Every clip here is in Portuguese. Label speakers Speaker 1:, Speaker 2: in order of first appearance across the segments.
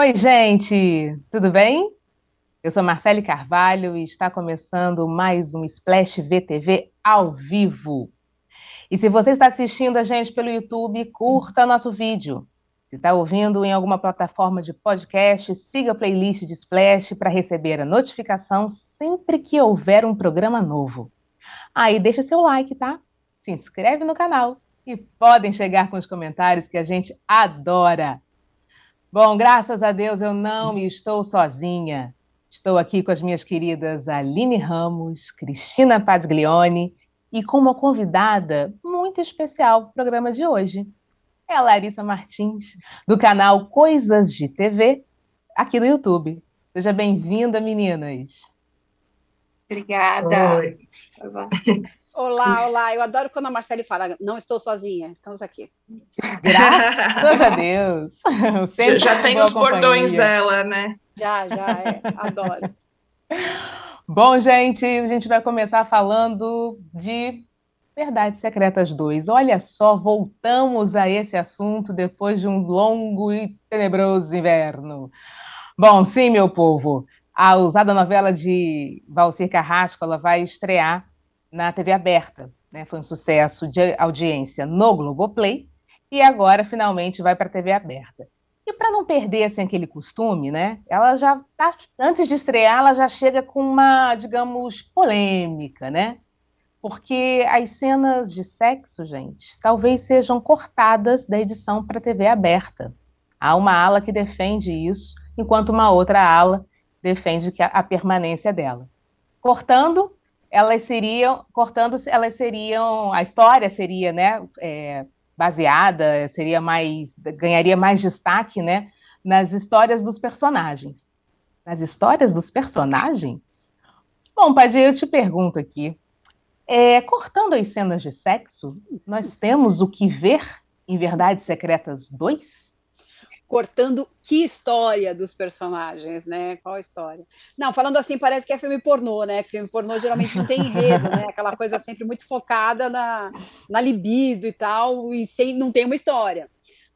Speaker 1: Oi, gente, tudo bem? Eu sou Marcele Carvalho e está começando mais um Splash VTV ao vivo. E se você está assistindo a gente pelo YouTube, curta nosso vídeo. Se está ouvindo em alguma plataforma de podcast, siga a playlist de Splash para receber a notificação sempre que houver um programa novo. Aí ah, deixa seu like, tá? Se inscreve no canal e podem chegar com os comentários que a gente adora. Bom, graças a Deus eu não estou sozinha. Estou aqui com as minhas queridas Aline Ramos, Cristina Paglione e com uma convidada muito especial para o programa de hoje. É a Larissa Martins, do canal Coisas de TV, aqui no YouTube. Seja bem-vinda, meninas.
Speaker 2: Obrigada.
Speaker 3: Oi.
Speaker 4: Olá, olá. Eu adoro quando a Marcele fala, não estou sozinha, estamos aqui.
Speaker 1: Graças a Deus.
Speaker 3: Já, já tem os bordões dela, né?
Speaker 4: Já, já, é. Adoro.
Speaker 1: Bom, gente, a gente vai começar falando de Verdades Secretas 2. Olha só, voltamos a esse assunto depois de um longo e tenebroso inverno. Bom, sim, meu povo, a usada novela de Valcir Carrasco ela vai estrear na TV aberta. Né? Foi um sucesso de audiência no Globoplay e agora finalmente vai para a TV aberta. E para não perder assim, aquele costume, né? Ela já tá, antes de estrear, ela já chega com uma, digamos, polêmica, né? Porque as cenas de sexo, gente, talvez sejam cortadas da edição para TV aberta. Há uma ala que defende isso, enquanto uma outra ala defende que a, a permanência dela. Cortando, elas seriam, cortando, elas seriam, a história seria, né, é, baseada, seria mais, ganharia mais destaque, né, nas histórias dos personagens. Nas histórias dos personagens? Bom, Padir, eu te pergunto aqui, é, cortando as cenas de sexo, nós temos o que ver em Verdades Secretas 2?
Speaker 4: Cortando que história dos personagens, né? Qual história? Não, falando assim, parece que é filme pornô, né? Filme pornô geralmente não tem enredo, né? Aquela coisa sempre muito focada na, na libido e tal, e sem, não tem uma história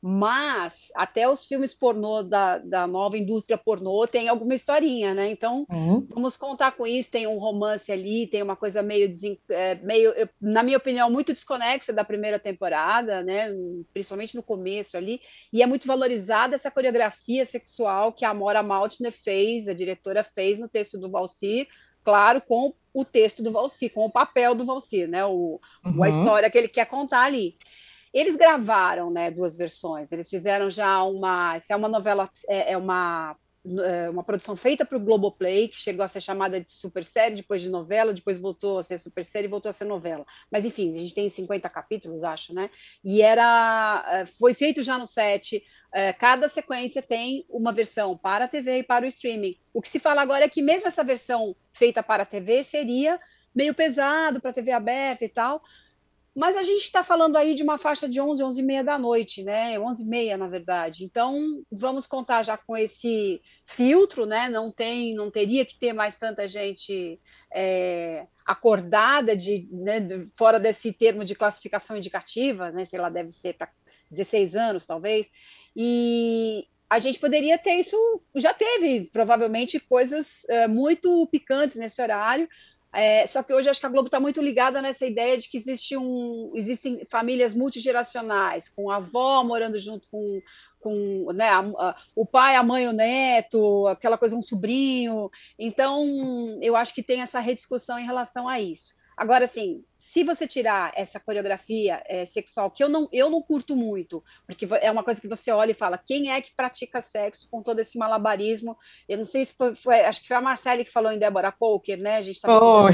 Speaker 4: mas até os filmes pornô da, da nova indústria pornô tem alguma historinha, né? Então uhum. vamos contar com isso. Tem um romance ali, tem uma coisa meio, é, meio, na minha opinião, muito desconexa da primeira temporada, né? Principalmente no começo ali, e é muito valorizada essa coreografia sexual que a Amora Maltner fez, a diretora fez no texto do Valsi, claro, com o texto do Valsi, com o papel do Valsi, né? O, uhum. A história que ele quer contar ali. Eles gravaram, né, duas versões. Eles fizeram já uma, essa é uma novela, é, é uma é, uma produção feita para o Globoplay, que chegou a ser chamada de super série, depois de novela, depois voltou a ser super série e voltou a ser novela. Mas enfim, a gente tem 50 capítulos, acho, né? E era é, foi feito já no set. É, cada sequência tem uma versão para a TV e para o streaming. O que se fala agora é que mesmo essa versão feita para a TV seria meio pesado para a TV aberta e tal, mas a gente está falando aí de uma faixa de 11, 11 e meia da noite, né? 11 e meia, na verdade. Então, vamos contar já com esse filtro, né? Não tem, não teria que ter mais tanta gente é, acordada de, né, de, fora desse termo de classificação indicativa, né? Sei lá, deve ser para 16 anos, talvez. E, a gente poderia ter isso, já teve provavelmente coisas é, muito picantes nesse horário, é, só que hoje acho que a Globo está muito ligada nessa ideia de que existe um, existem famílias multigeracionais, com a avó morando junto com, com né, a, a, o pai, a mãe, o neto, aquela coisa, um sobrinho. Então, eu acho que tem essa rediscussão em relação a isso. Agora, assim, se você tirar essa coreografia é, sexual, que eu não, eu não curto muito, porque é uma coisa que você olha e fala, quem é que pratica sexo com todo esse malabarismo? Eu não sei se foi, foi acho que foi a Marcele que falou em Débora Poker, né? A gente tá
Speaker 1: oh.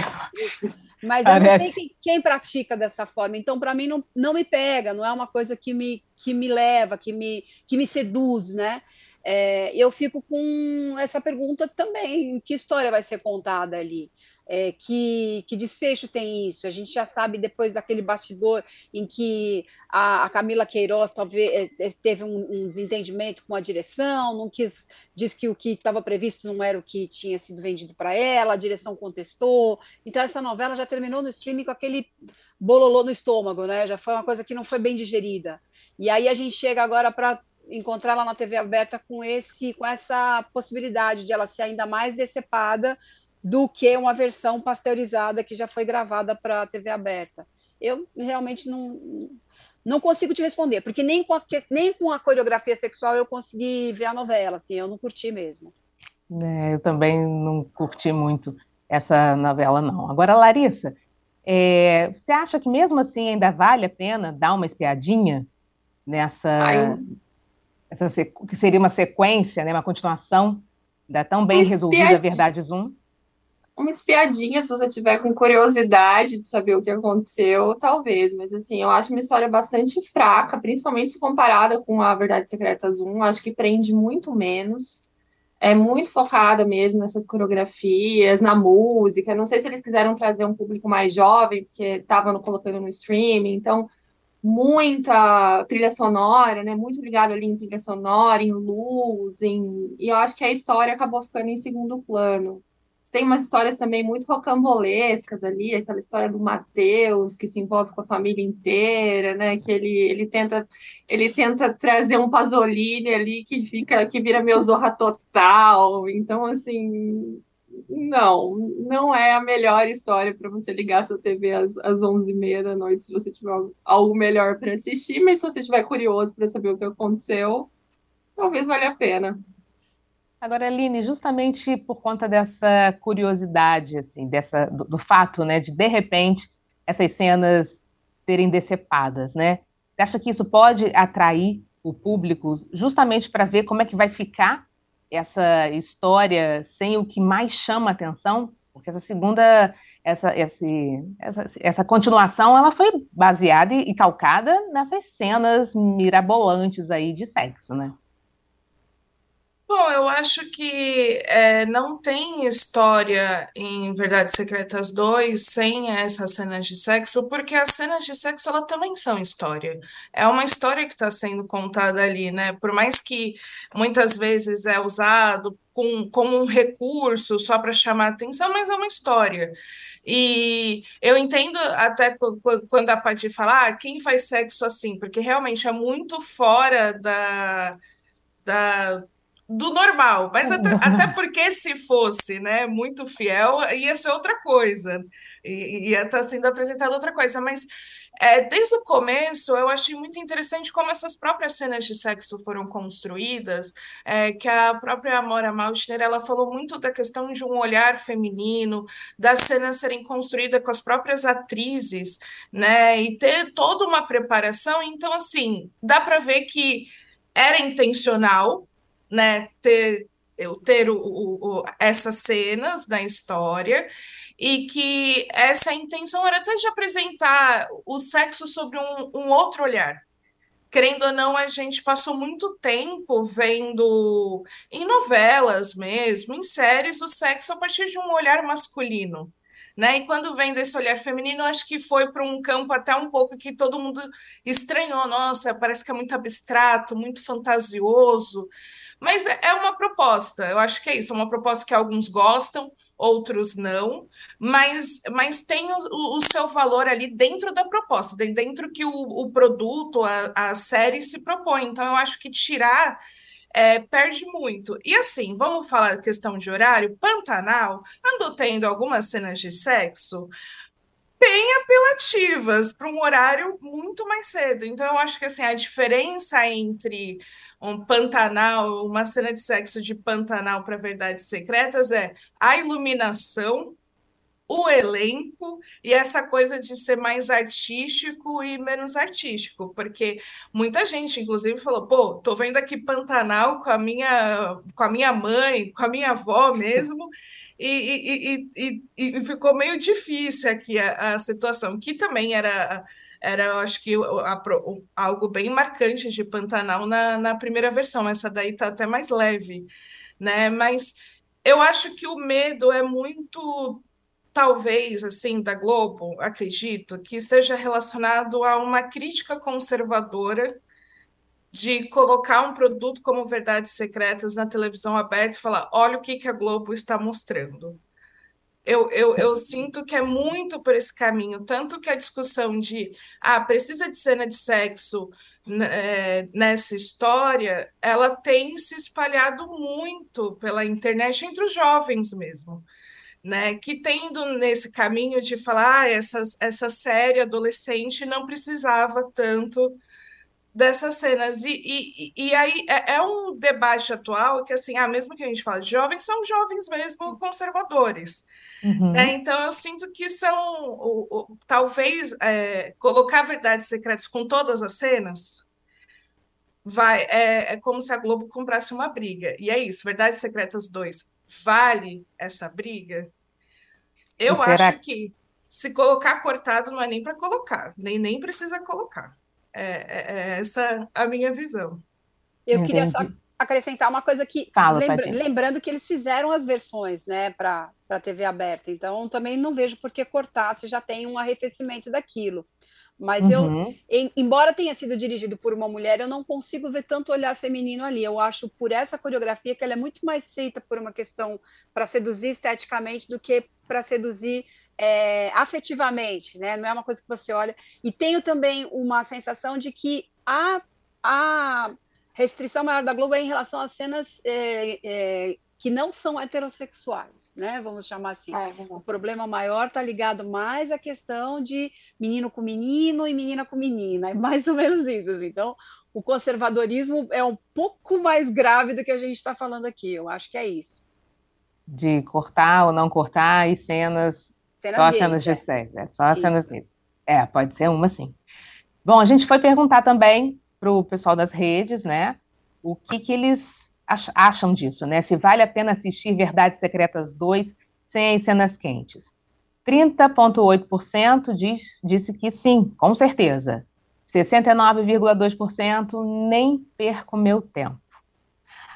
Speaker 4: Mas eu não sei quem, quem pratica dessa forma. Então, para mim, não, não me pega, não é uma coisa que me, que me leva, que me, que me seduz, né? É, eu fico com essa pergunta também: que história vai ser contada ali? É, que, que, desfecho tem isso? A gente já sabe depois daquele bastidor em que a, a Camila Queiroz talvez é, teve um, um, desentendimento com a direção, não quis, diz que o que estava previsto não era o que tinha sido vendido para ela, a direção contestou. Então essa novela já terminou no streaming com aquele bololô no estômago, né? Já foi uma coisa que não foi bem digerida. E aí a gente chega agora para encontrá-la na TV aberta com esse com essa possibilidade de ela ser ainda mais decepada do que uma versão pasteurizada que já foi gravada para a TV aberta. Eu realmente não não consigo te responder, porque nem com, a, nem com a coreografia sexual eu consegui ver a novela, assim, eu não curti mesmo.
Speaker 1: É, eu também não curti muito essa novela, não. Agora, Larissa, é, você acha que mesmo assim ainda vale a pena dar uma espiadinha nessa. Ai, essa, que seria uma sequência, né, uma continuação da tão bem resolvida Verdade Zoom?
Speaker 2: Uma espiadinha, se você tiver com curiosidade de saber o que aconteceu, talvez, mas assim, eu acho uma história bastante fraca, principalmente se comparada com a Verdade Secreta Zoom, acho que prende muito menos. É muito focada mesmo nessas coreografias, na música. Não sei se eles quiseram trazer um público mais jovem, porque estavam colocando no streaming, então muita trilha sonora, né? Muito ligado ali em trilha sonora, em luz, em... e eu acho que a história acabou ficando em segundo plano. Tem umas histórias também muito rocambolescas ali, aquela história do Mateus, que se envolve com a família inteira, né? Que ele, ele tenta ele tenta trazer um Pasolini ali que fica que vira meu Zorra total. Então, assim, não, não é a melhor história para você ligar sua TV às, às 11h30 da noite se você tiver algo melhor para assistir, mas se você estiver curioso para saber o que aconteceu, talvez valha a pena.
Speaker 1: Agora, Aline, justamente por conta dessa curiosidade, assim, dessa, do, do, fato, né, de de repente essas cenas serem decepadas, né? Você acha que isso pode atrair o público justamente para ver como é que vai ficar essa história sem o que mais chama atenção? Porque essa segunda, essa, esse, essa, essa continuação, ela foi baseada e, e calcada nessas cenas mirabolantes aí de sexo, né?
Speaker 3: Bom, eu acho que é, não tem história em Verdades Secretas 2 sem essas cenas de sexo, porque as cenas de sexo elas também são história. É uma história que está sendo contada ali, né? Por mais que muitas vezes é usado com, como um recurso só para chamar atenção, mas é uma história. E eu entendo até quando a Paty fala, ah, quem faz sexo assim, porque realmente é muito fora da. Da, do normal, mas até, até, porque se fosse né, muito fiel, ia ser outra coisa, ia estar tá sendo apresentada outra coisa, mas é, desde o começo eu achei muito interessante como essas próprias cenas de sexo foram construídas, é, que a própria Amora Maltner, ela falou muito da questão de um olhar feminino, das cenas serem construídas com as próprias atrizes, né, e ter toda uma preparação, então assim, dá para ver que era intencional, né, ter, eu ter o, o, essas cenas na história e que essa intenção era até de apresentar o sexo sobre um, um outro olhar. Querendo ou não, a gente passou muito tempo vendo em novelas mesmo, em séries, o sexo a partir de um olhar masculino. Né? E quando vem desse olhar feminino, acho que foi para um campo até um pouco que todo mundo estranhou. Nossa, parece que é muito abstrato, muito fantasioso. Mas é, é uma proposta, eu acho que é isso, é uma proposta que alguns gostam, outros não, mas, mas tem o, o seu valor ali dentro da proposta, dentro que o, o produto, a, a série se propõe. Então, eu acho que tirar é, perde muito. E assim, vamos falar questão de horário. Pantanal andou tendo algumas cenas de sexo bem apelativas para um horário muito mais cedo. Então, eu acho que assim, a diferença entre um Pantanal, uma cena de sexo de Pantanal para Verdades Secretas é a iluminação, o elenco e essa coisa de ser mais artístico e menos artístico, porque muita gente, inclusive, falou: pô, tô vendo aqui Pantanal com a minha, com a minha mãe, com a minha avó mesmo. E, e, e, e, ficou meio difícil aqui a, a situação, que também era era, eu acho que a, algo bem marcante de Pantanal na, na primeira versão. Essa daí tá até mais leve, né? Mas eu acho que o medo é muito talvez assim da Globo, acredito, que esteja relacionado a uma crítica conservadora de colocar um produto como Verdades Secretas na televisão aberta e falar: olha o que, que a Globo está mostrando. Eu, eu, eu sinto que é muito por esse caminho, tanto que a discussão de ah, precisa de cena de sexo né, nessa história, ela tem se espalhado muito pela internet entre os jovens mesmo. Né, que tendo nesse caminho de falar ah, essa, essa série adolescente não precisava tanto dessas cenas. E, e, e aí é, é, um debate atual que, assim, ah, mesmo que a gente fale de jovens, são jovens mesmo conservadores. Uhum. Né? Então, eu sinto que são, o, o, talvez, é, colocar verdades secretas com todas as cenas. Vai, é, é como se a Globo comprasse uma briga. E é isso, Verdades Secretas 2 vale essa briga? Eu acho que se colocar cortado não é nem para colocar, nem, nem precisa colocar. É, é, é essa a minha visão.
Speaker 4: Eu Entendi. queria só acrescentar uma coisa que Fala, lembra, lembrando que eles fizeram as versões, né, para para TV aberta. Então também não vejo por que cortar se já tem um arrefecimento daquilo. Mas uhum. eu, em, embora tenha sido dirigido por uma mulher, eu não consigo ver tanto olhar feminino ali. Eu acho por essa coreografia que ela é muito mais feita por uma questão para seduzir esteticamente do que para seduzir é, afetivamente, né? Não é uma coisa que você olha. E tenho também uma sensação de que a, a restrição maior da Globo é em relação às cenas é, é, que não são heterossexuais, né? Vamos chamar assim. É, o problema maior está ligado mais à questão de menino com menino e menina com menina, é mais ou menos isso. Assim. Então, o conservadorismo é um pouco mais grave do que a gente está falando aqui. Eu acho que é isso.
Speaker 1: De cortar ou não cortar e cenas Cenas só gays, cenas de é. sexo, é só Isso. cenas gays. É, pode ser uma sim. Bom, a gente foi perguntar também para o pessoal das redes, né, o que, que eles acham disso, né? Se vale a pena assistir Verdades Secretas 2 sem as cenas quentes. 30,8% diz, disse que sim, com certeza. 69,2% nem perco meu tempo.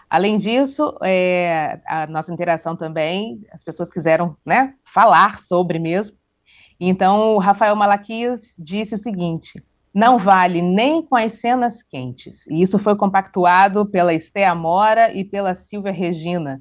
Speaker 1: Além disso, é, a nossa interação também, as pessoas quiseram né, falar sobre mesmo. Então, o Rafael Malaquias disse o seguinte: não vale nem com as cenas quentes. E isso foi compactuado pela Esté Amora e pela Silvia Regina.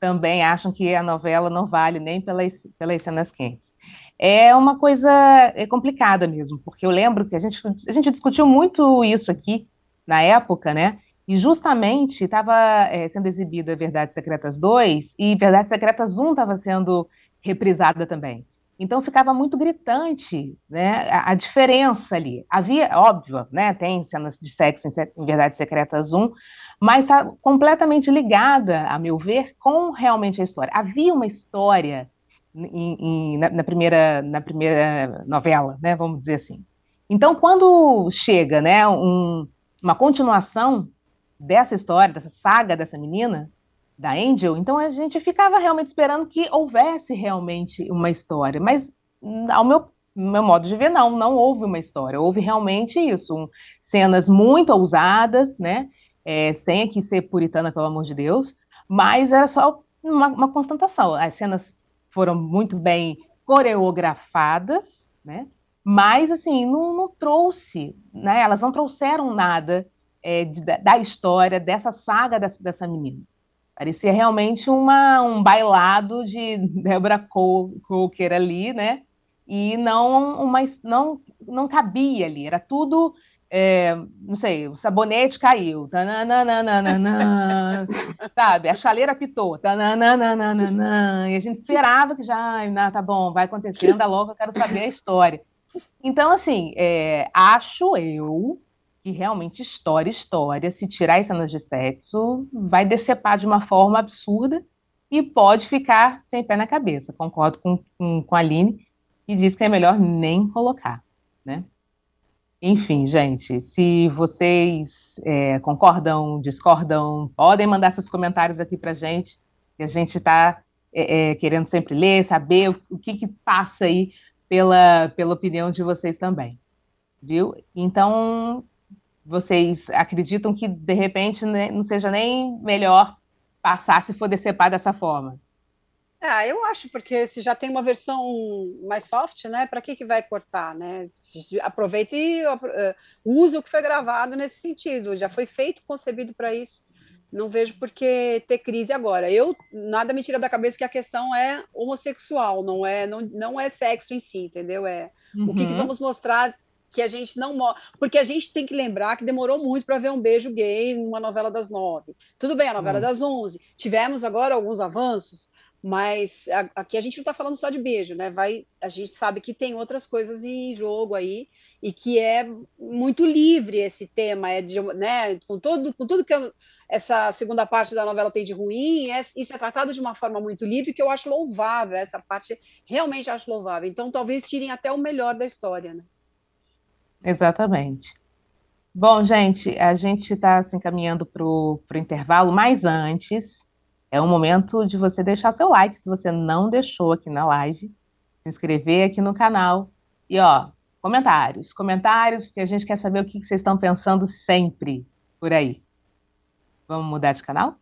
Speaker 1: Também acham que a novela não vale nem pelas, pelas cenas quentes. É uma coisa é complicada mesmo, porque eu lembro que a gente, a gente discutiu muito isso aqui na época, né? E justamente estava é, sendo exibida Verdades Secretas 2 e Verdades Secretas 1 estava sendo reprisada também. Então ficava muito gritante né, a, a, diferença ali. Havia, óbvio, né, tem cenas de sexo em, em Verdades Secretas 1, mas está completamente ligada, a meu ver, com realmente a história. Havia uma história em, em, na, na, primeira, na primeira novela, né, vamos dizer assim. Então, quando chega né, um, uma continuação dessa história, dessa saga dessa menina, da Angel, então a gente ficava realmente esperando que houvesse realmente uma história, mas ao meu, meu modo de ver, não, não houve uma história, houve realmente isso, um, cenas muito ousadas, né, é, sem aqui ser puritana, pelo amor de Deus, mas era só uma, uma constatação, as cenas foram muito bem coreografadas, né, mas assim, não, não trouxe, né, elas não trouxeram nada é, de, da história, dessa saga dessa, dessa menina. Parecia realmente uma, um bailado de Deborah Coker ali, né? E não, uma, não, não cabia ali, era tudo é, não sei, o sabonete caiu, sabe? A chaleira pitou, e a gente esperava que já, ah, tá bom, vai acontecendo, anda logo, eu quero saber a história. Então, assim, é, acho eu que realmente história, história, se tirar as cenas de sexo, vai decepar de uma forma absurda e pode ficar sem pé na cabeça. Concordo com, com, com a Aline, que diz que é melhor nem colocar, né? Enfim, gente, se vocês é, concordam, discordam, podem mandar seus comentários aqui para gente, que a gente está é, é, querendo sempre ler, saber o, o que, que passa aí pela, pela opinião de vocês também, viu? Então, vocês acreditam que, de repente, né, não seja nem melhor passar se for decepar dessa forma?
Speaker 4: Ah, eu acho, porque se já tem uma versão mais soft, né? Para que, que vai cortar, né? Aproveita e uh, usa o que foi gravado nesse sentido. Já foi feito, concebido para isso. Não vejo por que ter crise agora. Eu nada me tira da cabeça que a questão é homossexual, não é não, não é sexo em si, entendeu? É uhum. o que, que, uhum. vamos mostrar que a gente não. Porque a gente tem que lembrar que demorou muito para ver um beijo gay numa novela das nove. Tudo bem, a novela uhum. das onze. Tivemos agora alguns avanços, mas aqui a gente não está falando só de beijo, né? Vai, a gente sabe que tem outras coisas em jogo aí e que é muito livre esse tema, é de, né? Com todo, com tudo que essa segunda parte da novela tem de ruim, é, isso é tratado de uma forma muito livre que eu acho louvável. Essa parte realmente acho louvável. Então, talvez tirem até o melhor da história, né?
Speaker 1: Exatamente. Bom, gente, a gente está se encaminhando para o intervalo, mas antes é o momento de você deixar seu like se você não deixou aqui na live, se inscrever aqui no canal e ó, comentários, comentários, porque a gente quer saber o que vocês estão pensando sempre por aí. Vamos mudar de canal?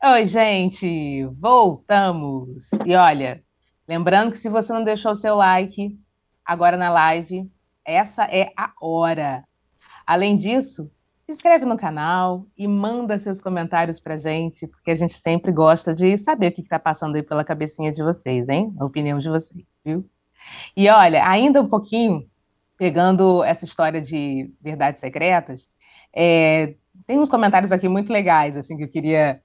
Speaker 1: Oi, gente, voltamos. E olha, lembrando que se você não deixou o seu like agora na live, essa é a hora. Além disso, se inscreve no canal e manda seus comentários pra gente, porque a gente sempre gosta de saber o que está passando aí pela cabecinha de vocês, hein? A opinião de vocês, viu? E olha, ainda um pouquinho, pegando essa história de verdades secretas, é, tem uns comentários aqui muito legais, assim, que eu queria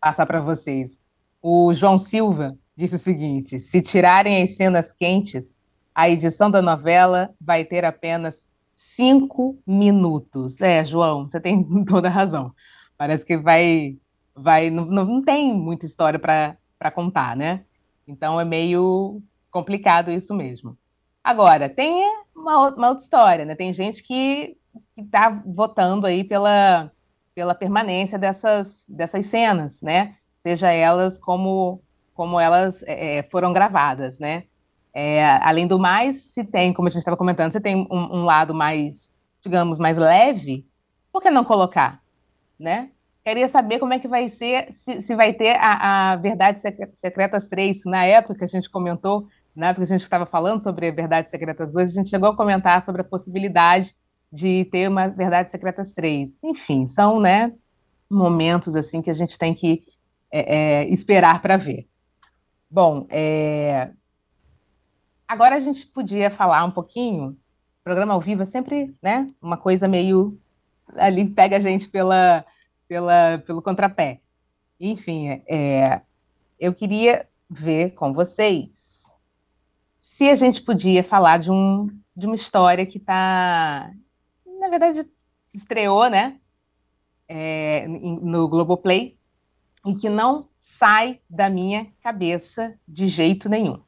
Speaker 1: passar para vocês. O João Silva disse o seguinte: se tirarem as cenas quentes, a edição da novela vai ter apenas cinco minutos. É, João, você tem toda a razão. Parece que vai. vai não, não tem muita história para contar, né? Então é meio complicado isso mesmo. Agora, tem uma, uma outra história, né? Tem gente que está votando aí pela pela permanência dessas, dessas cenas, né? Seja elas como, como elas é, é, foram gravadas, né? É, além do mais, se tem, como a gente estava comentando, se tem um, um, lado mais, digamos, mais leve, por que não colocar, né? Queria saber como é que vai ser, se, se vai ter a, a Verdades Secretas 3, na época que a gente comentou, na época que a gente estava falando sobre Verdades Secretas 2, a gente chegou a comentar sobre a possibilidade de ter uma Verdades Secretas 3. Enfim, são né, momentos assim que a gente tem que é, é, esperar para ver. Bom, é... agora a gente podia falar um pouquinho. O programa ao vivo é sempre né, uma coisa meio ali pega a gente pela, pela, pelo contrapé. Enfim, é, eu queria ver com vocês se a gente podia falar de, um, de uma história que está verdade, estreou, né? É, no Globoplay, e que não sai da minha cabeça de jeito nenhum.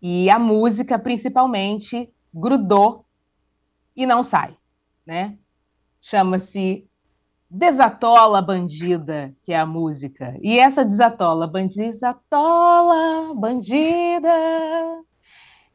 Speaker 1: E a música, principalmente, grudou e não sai, né? Chama-se Desatola Bandida, que é a música. E essa desatola, desatola, bandida,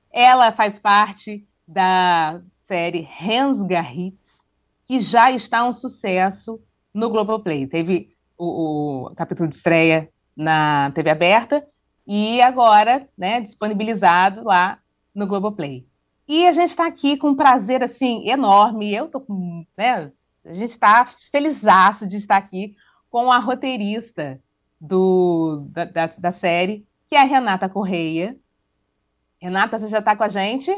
Speaker 1: ela faz parte da série Hensgarritz, que já está um sucesso no Globoplay. Teve o, o capítulo de estreia na TV aberta e agora, né, disponibilizado lá no Globoplay. E a gente está aqui com um prazer, assim, enorme, eu tô com, né, a gente está felizaço de estar aqui com a roteirista do, da, da, da série, que é a Renata Correia. Renata, você já está com a gente?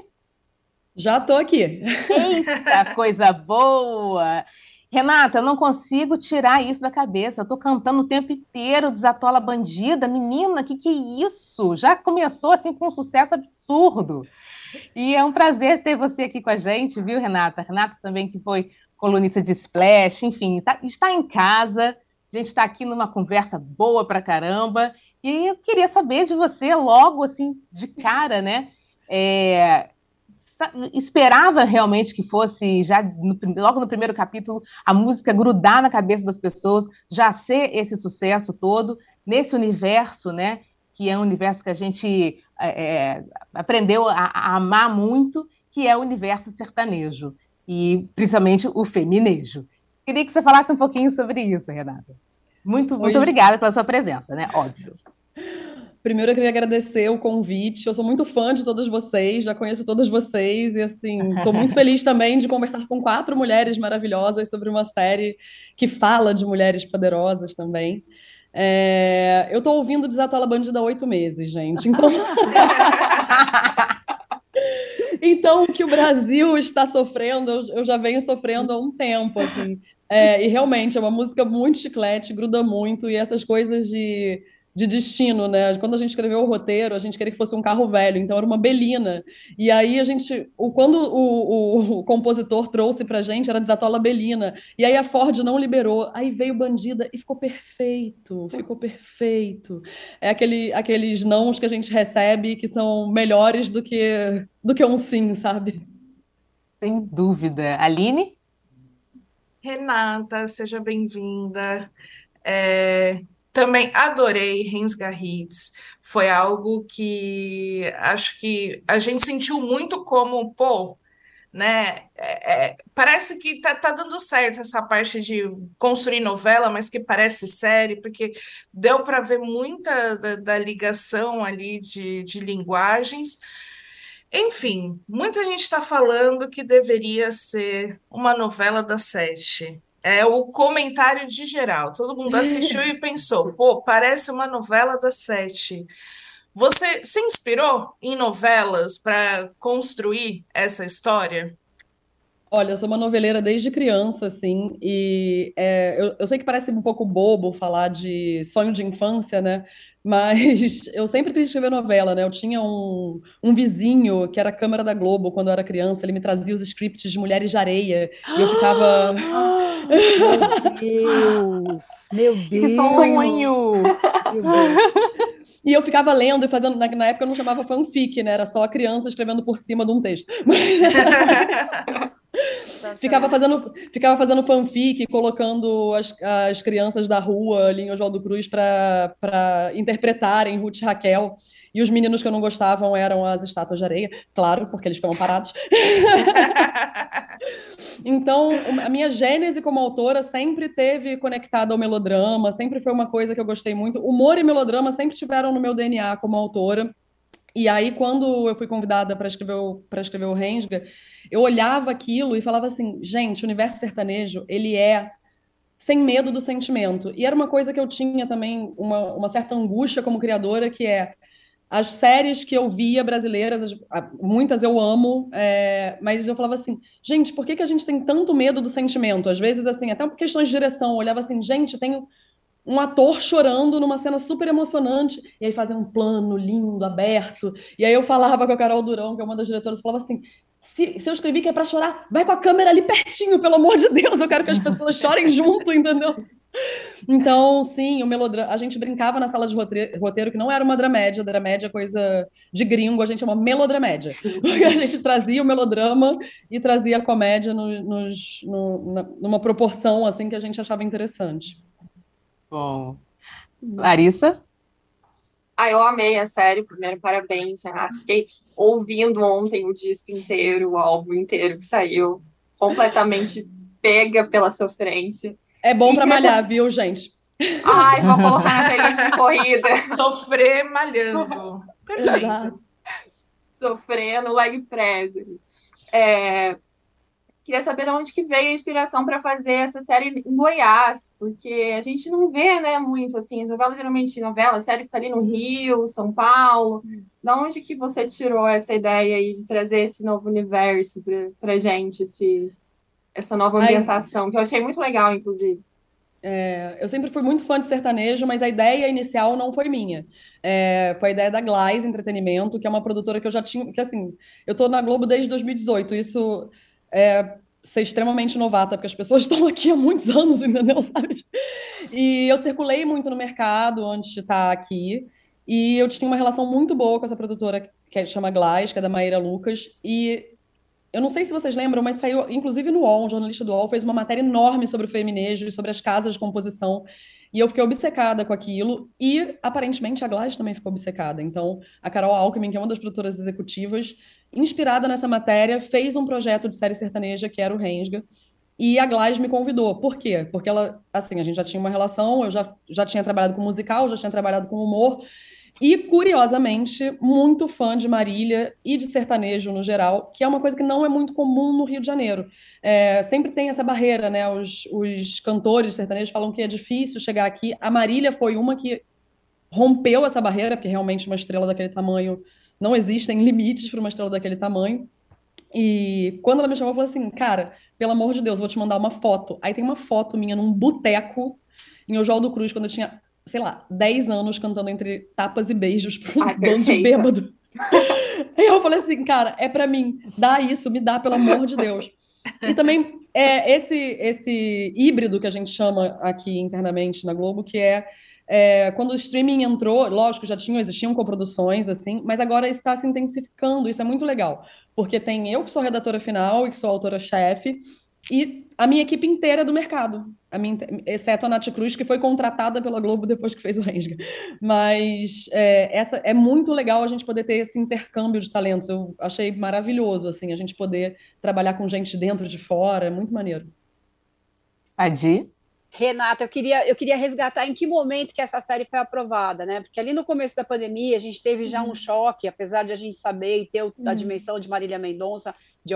Speaker 5: Já tô aqui.
Speaker 1: Eita, coisa boa! Renata, eu não consigo tirar isso da cabeça. Eu tô cantando o tempo inteiro Desatola Bandida. Menina, que que é isso? Já começou assim com um sucesso absurdo. E é um prazer ter você aqui com a gente, viu, Renata? Renata também que foi colunista de Splash, enfim, tá, está em casa. A gente está aqui numa conversa boa pra caramba. E eu queria saber de você, logo assim, de cara, né? É, esperava realmente que fosse, já no, logo no primeiro capítulo, a música grudar na cabeça das pessoas, já ser esse sucesso todo, nesse universo, né? Que é um universo que a gente é, é, aprendeu a, a, amar muito, que é o universo sertanejo, e principalmente o feminejo. Queria que você falasse um pouquinho sobre isso, Renata. Muito, muito obrigada pela sua presença, né? Óbvio.
Speaker 5: Primeiro eu queria agradecer o convite. Eu sou muito fã de todas vocês, já conheço todas vocês e assim, estou muito feliz também de conversar com quatro mulheres maravilhosas sobre uma série que fala de mulheres poderosas também. É... Eu estou ouvindo Desatola Bandida há oito meses, gente. Então... então, o que o Brasil está sofrendo, eu já venho sofrendo há um tempo, assim. É, e realmente é uma música muito chiclete, gruda muito, e essas coisas de de destino, né? Quando a gente escreveu o roteiro, a gente queria que fosse um carro velho, então era uma Belina. E aí a gente, o, quando o, o, o compositor trouxe pra gente, era Desatola Belina. E aí a Ford não liberou. Aí veio Bandida e ficou perfeito, ficou perfeito. É aquele, aqueles nãos que a gente recebe que são melhores do que, do que um sim, sabe?
Speaker 1: Sem dúvida. Aline?
Speaker 3: Renata, seja bem-vinda. É, também adorei Rensga Hits. Foi algo que acho que a gente sentiu muito como, pô, né? É, é, parece que tá, tá dando certo essa parte de construir novela, mas que parece série, porque deu para ver muita da, da, ligação ali de, de linguagens. Enfim, muita gente está falando que deveria ser uma novela da sete é o comentário de geral. Todo mundo assistiu e pensou: pô, parece uma novela das sete. Você se inspirou em novelas para construir essa história?
Speaker 5: Olha, eu sou uma noveleira desde criança, assim, e é, eu, eu, sei que parece um pouco bobo falar de sonho de infância, né? Mas eu sempre quis escrever novela, né? Eu tinha um, um vizinho que era a câmera da Globo quando eu era criança, ele me trazia os scripts de Mulheres de Areia, e eu ficava.
Speaker 4: meu Deus! Meu Deus! Que
Speaker 1: sonho! Meu Deus.
Speaker 5: E eu ficava lendo e fazendo. Na, na, época eu não chamava fanfic, né? Era só a criança escrevendo por cima de um texto. ficava fazendo, ficava fazendo fanfic, colocando as, as crianças da rua ali em Oswaldo Cruz para interpretarem Ruth e Raquel. E os meninos que eu não gostavam eram as estátuas de areia, claro, porque eles ficavam parados. então, a minha gênese como autora sempre teve conectada ao melodrama, sempre foi uma coisa que eu gostei muito. Humor e melodrama sempre tiveram no meu DNA como autora. E aí, quando eu fui convidada para escrever, para escrever o Rensga, eu olhava aquilo e falava assim, gente, o universo sertanejo, ele é sem medo do sentimento. E era uma coisa que eu tinha também, uma, uma certa angústia como criadora, que é as séries que eu via brasileiras, muitas eu amo, é, mas eu falava assim, gente, por que, que a gente tem tanto medo do sentimento? Às vezes, assim, até por questões de direção, eu olhava assim, gente, tenho um ator chorando numa cena super emocionante, e aí fazia um plano lindo, aberto, e aí eu falava com a Carol Durão, que é uma das diretoras, falava assim, se, se eu escrevi que é para chorar, vai com a câmera ali pertinho, pelo amor de Deus, eu quero que as pessoas chorem junto, entendeu? Então, sim, o melodrama. A gente brincava na sala de roteiro que não era uma dramédia, dramédia é coisa de gringo, a gente uma melodramédia. A gente trazia o melodrama e trazia a comédia no, nos, no, na, numa proporção assim que a gente achava interessante.
Speaker 1: Bom. Larissa?
Speaker 2: Ah, eu amei a série. Primeiro, parabéns, Renata. Fiquei ouvindo ontem o disco inteiro, o álbum inteiro que saiu, completamente pega pela sofrência.
Speaker 5: É bom para malhar, viu, gente?
Speaker 2: Ai, vou colocar na playlist de corrida.
Speaker 3: Sofrer malhando. Perfeito.
Speaker 2: Sofrer no leg press. É... Queria saber de onde que veio a inspiração para fazer essa série em Goiás, porque a gente não vê, né, muito assim, as novelas geralmente novela, série fica ali no Rio, São Paulo. Da onde que você tirou essa ideia aí de trazer esse novo universo para pra gente, esse, essa nova ambientação, que eu achei muito legal, inclusive.
Speaker 5: É, eu sempre fui muito fã de sertanejo, mas a ideia inicial não foi minha. É, foi a ideia da Glaze Entretenimento, que é uma produtora que eu já tinha. Que assim, eu tô na Globo desde 2018. Isso é, ser extremamente novata, porque as pessoas estão aqui há muitos anos, entendeu? Sabe? E eu circulei muito no mercado antes de estar aqui. E eu tinha uma relação muito boa com essa produtora que chama Glass, que é da Maíra Lucas. E eu não sei se vocês lembram, mas saiu, inclusive no UOL, um jornalista do UOL fez uma matéria enorme sobre o feminejo e sobre as casas de composição. E eu fiquei obcecada com aquilo. E, aparentemente, a Glass também ficou obcecada. Então, a Carol Alckmin, que é uma das produtoras executivas, inspirada nessa matéria, fez um projeto de série sertaneja que era o Rensga. E a Glass me convidou. Por quê? Porque ela, assim, a gente já tinha uma relação, eu já, já tinha trabalhado com musical, já tinha trabalhado com humor. E, curiosamente, muito fã de Marília e de sertanejo no geral, que é uma coisa que não é muito comum no Rio de Janeiro. É, sempre tem essa barreira, né? Os, os cantores sertanejos falam que é difícil chegar aqui. A Marília foi uma que rompeu essa barreira, porque realmente uma estrela daquele tamanho não existem limites para uma estrela daquele tamanho. E quando ela me chamou, eu falei assim, cara, pelo amor de Deus, vou te mandar uma foto. Aí tem uma foto minha num boteco em Oswaldo Cruz, quando eu tinha, sei lá, 10 anos, cantando entre tapas e beijos para um Ai, bando de bêbado. e eu falei assim, cara, é para mim, dá isso, me dá, pelo amor de Deus. E também é esse, esse híbrido que a gente chama aqui internamente na Globo, que é é, quando o streaming entrou, lógico, já tinham, existiam coproduções, assim, mas agora está se intensificando, isso é muito legal, porque tem eu que sou redatora final e que sou autora-chefe, e a minha equipe inteira do mercado, a minha, exceto a Nath Cruz, que foi contratada pela Globo depois que fez o Rensga. Mas é, essa, é muito legal a gente poder ter esse intercâmbio de talentos. Eu achei maravilhoso, assim, a gente poder trabalhar com gente de dentro de fora, é muito maneiro.
Speaker 1: Adi?
Speaker 4: Renata, eu queria, eu queria resgatar em que momento que essa série foi aprovada, né? Porque ali no começo da pandemia a gente teve já um uhum. choque, apesar de a gente saber e ter a uhum. dimensão de Marília Mendonça, de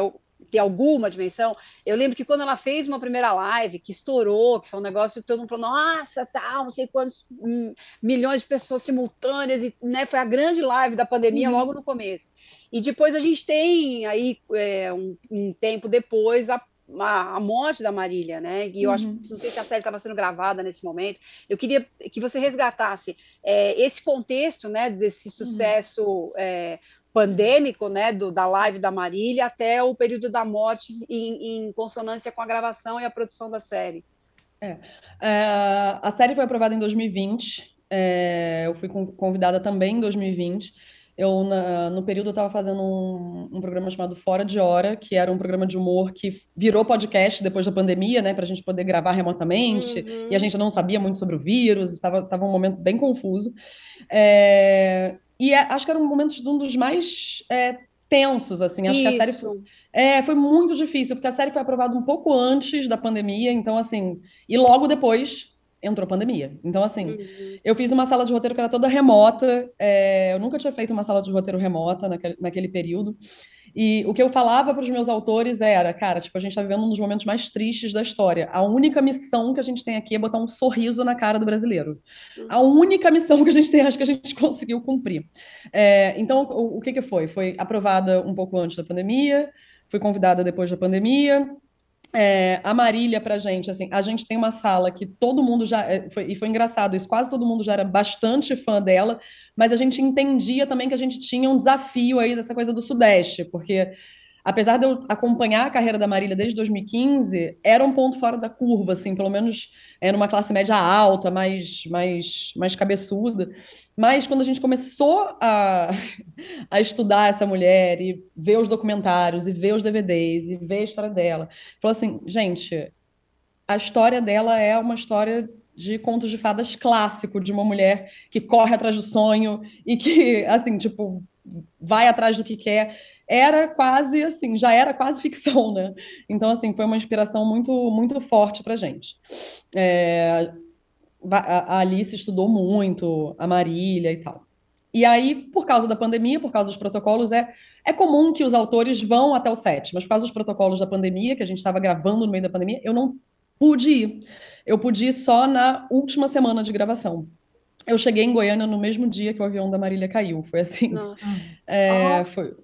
Speaker 4: ter alguma dimensão. Eu lembro que quando ela fez uma primeira live, que estourou, que foi um negócio que todo mundo falou, nossa, tal, não sei quantos hum, milhões de pessoas simultâneas, e né, foi a grande live da pandemia uhum. logo no começo. E depois a gente tem aí, é, um, um tempo depois, a a, a, morte da Marília, né? E eu uhum. acho, não sei se a série estava sendo gravada nesse momento. Eu queria que você resgatasse é, esse contexto, né? Desse uhum. sucesso uhum. é, pandêmico, né? Do, da live da Marília até o período da morte em, em consonância com a gravação e a produção da série.
Speaker 5: É. é a série foi aprovada em 2020. É, eu fui convidada também em 2020. Eu, na, no período, eu estava fazendo um, um, programa chamado Fora de Hora, que era um programa de humor que virou podcast depois da pandemia, né, para a gente poder gravar remotamente, uhum. e a gente não sabia muito sobre o vírus, estava um momento bem confuso. É, e é, acho que era um momento de um dos mais é, tensos, assim. Acho Isso. que a série foi, é, foi muito difícil, porque a série foi aprovada um pouco antes da pandemia, então, assim, e logo depois entrou pandemia. Então, assim, uhum. eu fiz uma sala de roteiro que era toda remota. É, eu nunca tinha feito uma sala de roteiro remota naquele, naquele período. E o que eu falava para os meus autores era, cara, tipo, a gente está vivendo um dos momentos mais tristes da história. A única missão que a gente tem aqui é botar um sorriso na cara do brasileiro. A uhum. única missão que a gente tem, acho que a gente conseguiu cumprir. É, então, o, o que, que foi? Foi aprovada um pouco antes da pandemia, fui convidada depois da pandemia, é, a Marília pra gente, assim, a gente tem uma sala que todo mundo já, é, foi, e foi engraçado isso, quase todo mundo já era bastante fã dela, mas a gente entendia também que a gente tinha um desafio aí dessa coisa do Sudeste, porque apesar de eu acompanhar a carreira da Marília desde 2015, era um ponto fora da curva, assim, pelo menos é, numa classe média alta, mais, mais, mais cabeçuda. Mas quando a gente começou a, a estudar essa mulher e ver os documentários e ver os DVDs e ver a história dela, falou assim, gente, a história dela é uma história de contos de fadas clássico, de uma mulher que corre atrás do sonho e que, assim, tipo, vai atrás do que quer era quase assim, já era quase ficção, né? Então, assim, foi uma inspiração muito, muito forte pra gente. É, a Alice estudou muito, a Marília e tal. E aí, por causa da pandemia, por causa dos protocolos, é, é comum que os autores vão até o set, mas por causa dos protocolos da pandemia, que a gente estava gravando no meio da pandemia, eu não pude ir. Eu pude ir só na última semana de gravação. Eu cheguei em Goiânia no mesmo dia que o avião da Marília caiu. Foi assim.
Speaker 4: Nossa.
Speaker 5: É,
Speaker 2: Nossa.
Speaker 5: foi,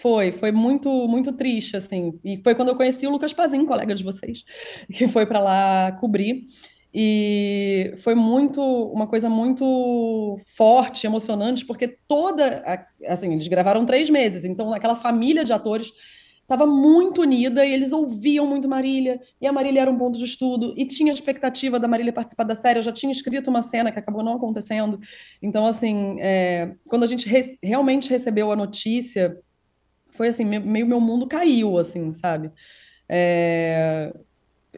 Speaker 5: foi, foi muito, muito triste, assim. E foi quando eu conheci o Lucas Pazin, colega de vocês, que foi para lá cobrir. E foi muito, uma coisa muito forte, emocionante, porque toda, assim, eles gravaram três meses, então aquela família de atores estava muito unida e eles ouviam muito Marília, e a Marília era um ponto de estudo, e tinha expectativa da Marília participar da série, eu já tinha escrito uma cena que acabou não acontecendo. Então, assim, é, quando a gente re- realmente recebeu a notícia, foi assim, me- meio meu mundo caiu, assim, sabe? É,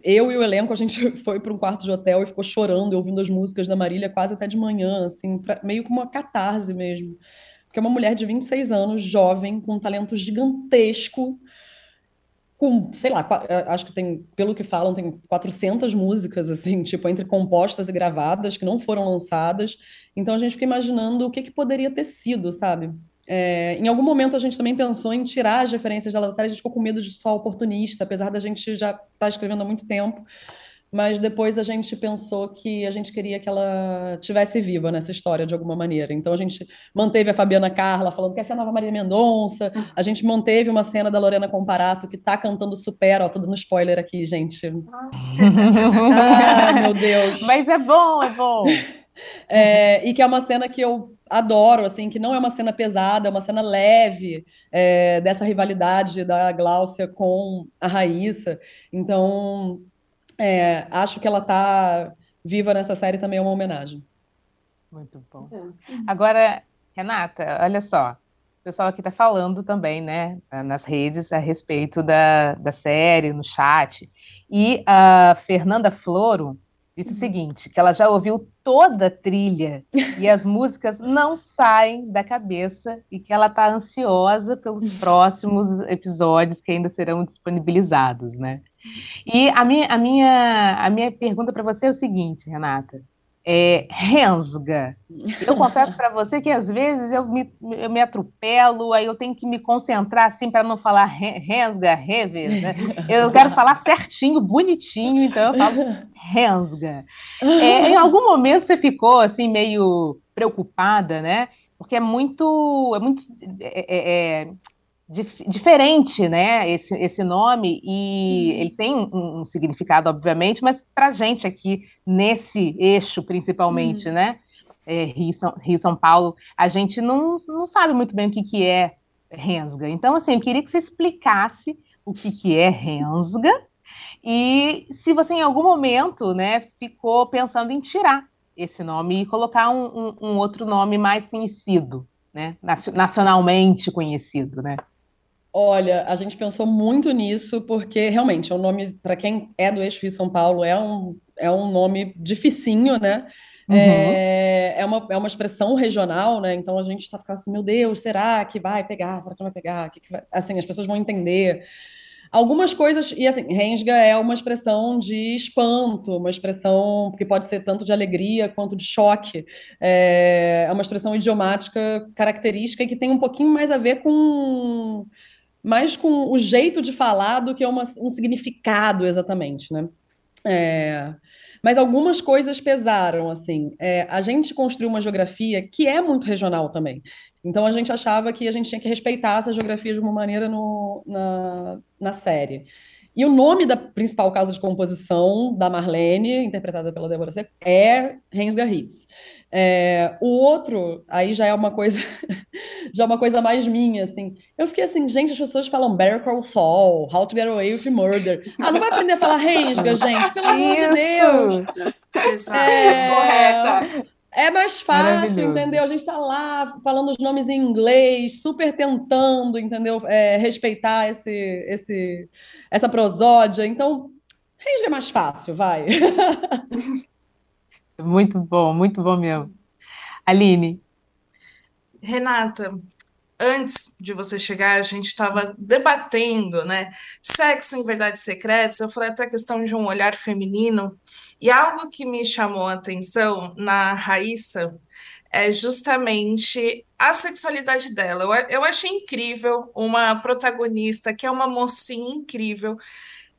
Speaker 5: eu e o elenco, a gente foi para um quarto de hotel e ficou chorando, ouvindo as músicas da Marília quase até de manhã, assim, pra- meio como uma catarse mesmo. Porque é uma mulher de 26 anos, jovem, com um talento gigantesco, com, sei lá, eh, acho que tem, pelo que falam, tem 400 músicas, assim, tipo, entre compostas e gravadas, que não foram lançadas. Então a gente fica imaginando o que que poderia ter sido, sabe? É, em algum momento a gente também pensou em tirar as referências da série, a gente ficou com medo de só oportunista, apesar da gente já estar escrevendo há muito tempo. Mas depois a gente pensou que a gente queria que ela tivesse viva nessa história de alguma maneira. Então a gente manteve a Fabiana Carla falando que essa é a nova Maria Mendonça. A gente manteve uma cena da Lorena Comparato que tá cantando Supera. Ó, tô dando spoiler aqui, gente. Ai, meu Deus.
Speaker 1: Mas é bom, é bom.
Speaker 5: É, e que é uma cena que eu adoro, assim, que não é uma cena pesada, é uma cena leve, é, dessa rivalidade da Gláucia com a Raíssa. Então, é, acho que ela tá viva nessa série também é uma homenagem.
Speaker 1: Muito bom. Agora, Renata, olha só. O pessoal aqui está falando também, né, nas redes, a respeito da, da série, no chat. E a Fernanda Floro disse o seguinte: que ela já ouviu toda a trilha e as músicas não saem da cabeça e que ela está ansiosa pelos próximos episódios que ainda serão disponibilizados, né? E a minha, a minha, a minha pergunta para você é o seguinte, Renata é, rensga. Eu confesso para você que às vezes eu me, eu me atropelo, aí eu tenho que me concentrar assim para não falar re- rensga, rever, né? Eu quero falar certinho, bonitinho, então eu falo rensga. É, em algum momento você ficou assim meio preocupada, né? Porque é muito, é muito é, é, é, dif- diferente, né? Esse, esse nome e ele tem um, um significado, obviamente, mas para gente aqui nesse eixo, principalmente, né? É, Rio, São, Rio, São Paulo, a gente não, não sabe muito bem o que, que é rensga. Então, assim, eu queria que você explicasse o que, que é rensga e se você em algum momento, né, ficou pensando em tirar esse nome e colocar um, um, um outro nome mais conhecido, né, nacionalmente conhecido, né?
Speaker 5: Olha, a gente pensou muito nisso, porque realmente é um nome, para quem é do eixo Rio São Paulo, é um, é um nome dificinho, né?
Speaker 1: Uhum.
Speaker 5: É, é, uma, é uma expressão regional, né? Então a gente está ficando assim, meu Deus, será que vai pegar? Será que não vai pegar? Que que vai... Assim, as pessoas vão entender. Algumas coisas, e assim, rensga é uma expressão de espanto, uma expressão que pode ser tanto de alegria quanto de choque. É, é uma expressão idiomática característica e que tem um pouquinho mais a ver com mais com o jeito de falar do que uma, um significado exatamente, né? É, mas algumas coisas pesaram, assim. É, a gente construiu uma geografia que é muito regional também. Então a gente achava que a gente tinha que respeitar essa geografia de uma maneira no, na, na série. E o nome da principal casa de composição da Marlene, interpretada pela Débora Seco, é Rensga Hits. É, o outro, aí já é uma coisa, já é uma coisa mais minha, assim. Eu fiquei assim, gente, as pessoas falam Better Call Saul, How to Get Away with Murder. Ah, não vai aprender a falar Rensga, gente, pelo amor de Deus.
Speaker 3: Exato.
Speaker 5: É,
Speaker 2: Correta.
Speaker 5: é mais fácil, entendeu? A gente tá lá falando os nomes em inglês, super tentando, entendeu? É, respeitar esse, esse, essa prosódia. Então, Rensga é mais fácil, vai.
Speaker 1: Muito bom, muito bom mesmo. Aline,
Speaker 3: Renata, antes de você chegar, a gente estava debatendo, né? Sexo em Verdades Secretas, eu falei até a questão de um olhar feminino, e algo que me chamou a atenção na Raíssa é justamente a sexualidade dela. Eu, eu achei incrível uma protagonista que é uma mocinha incrível,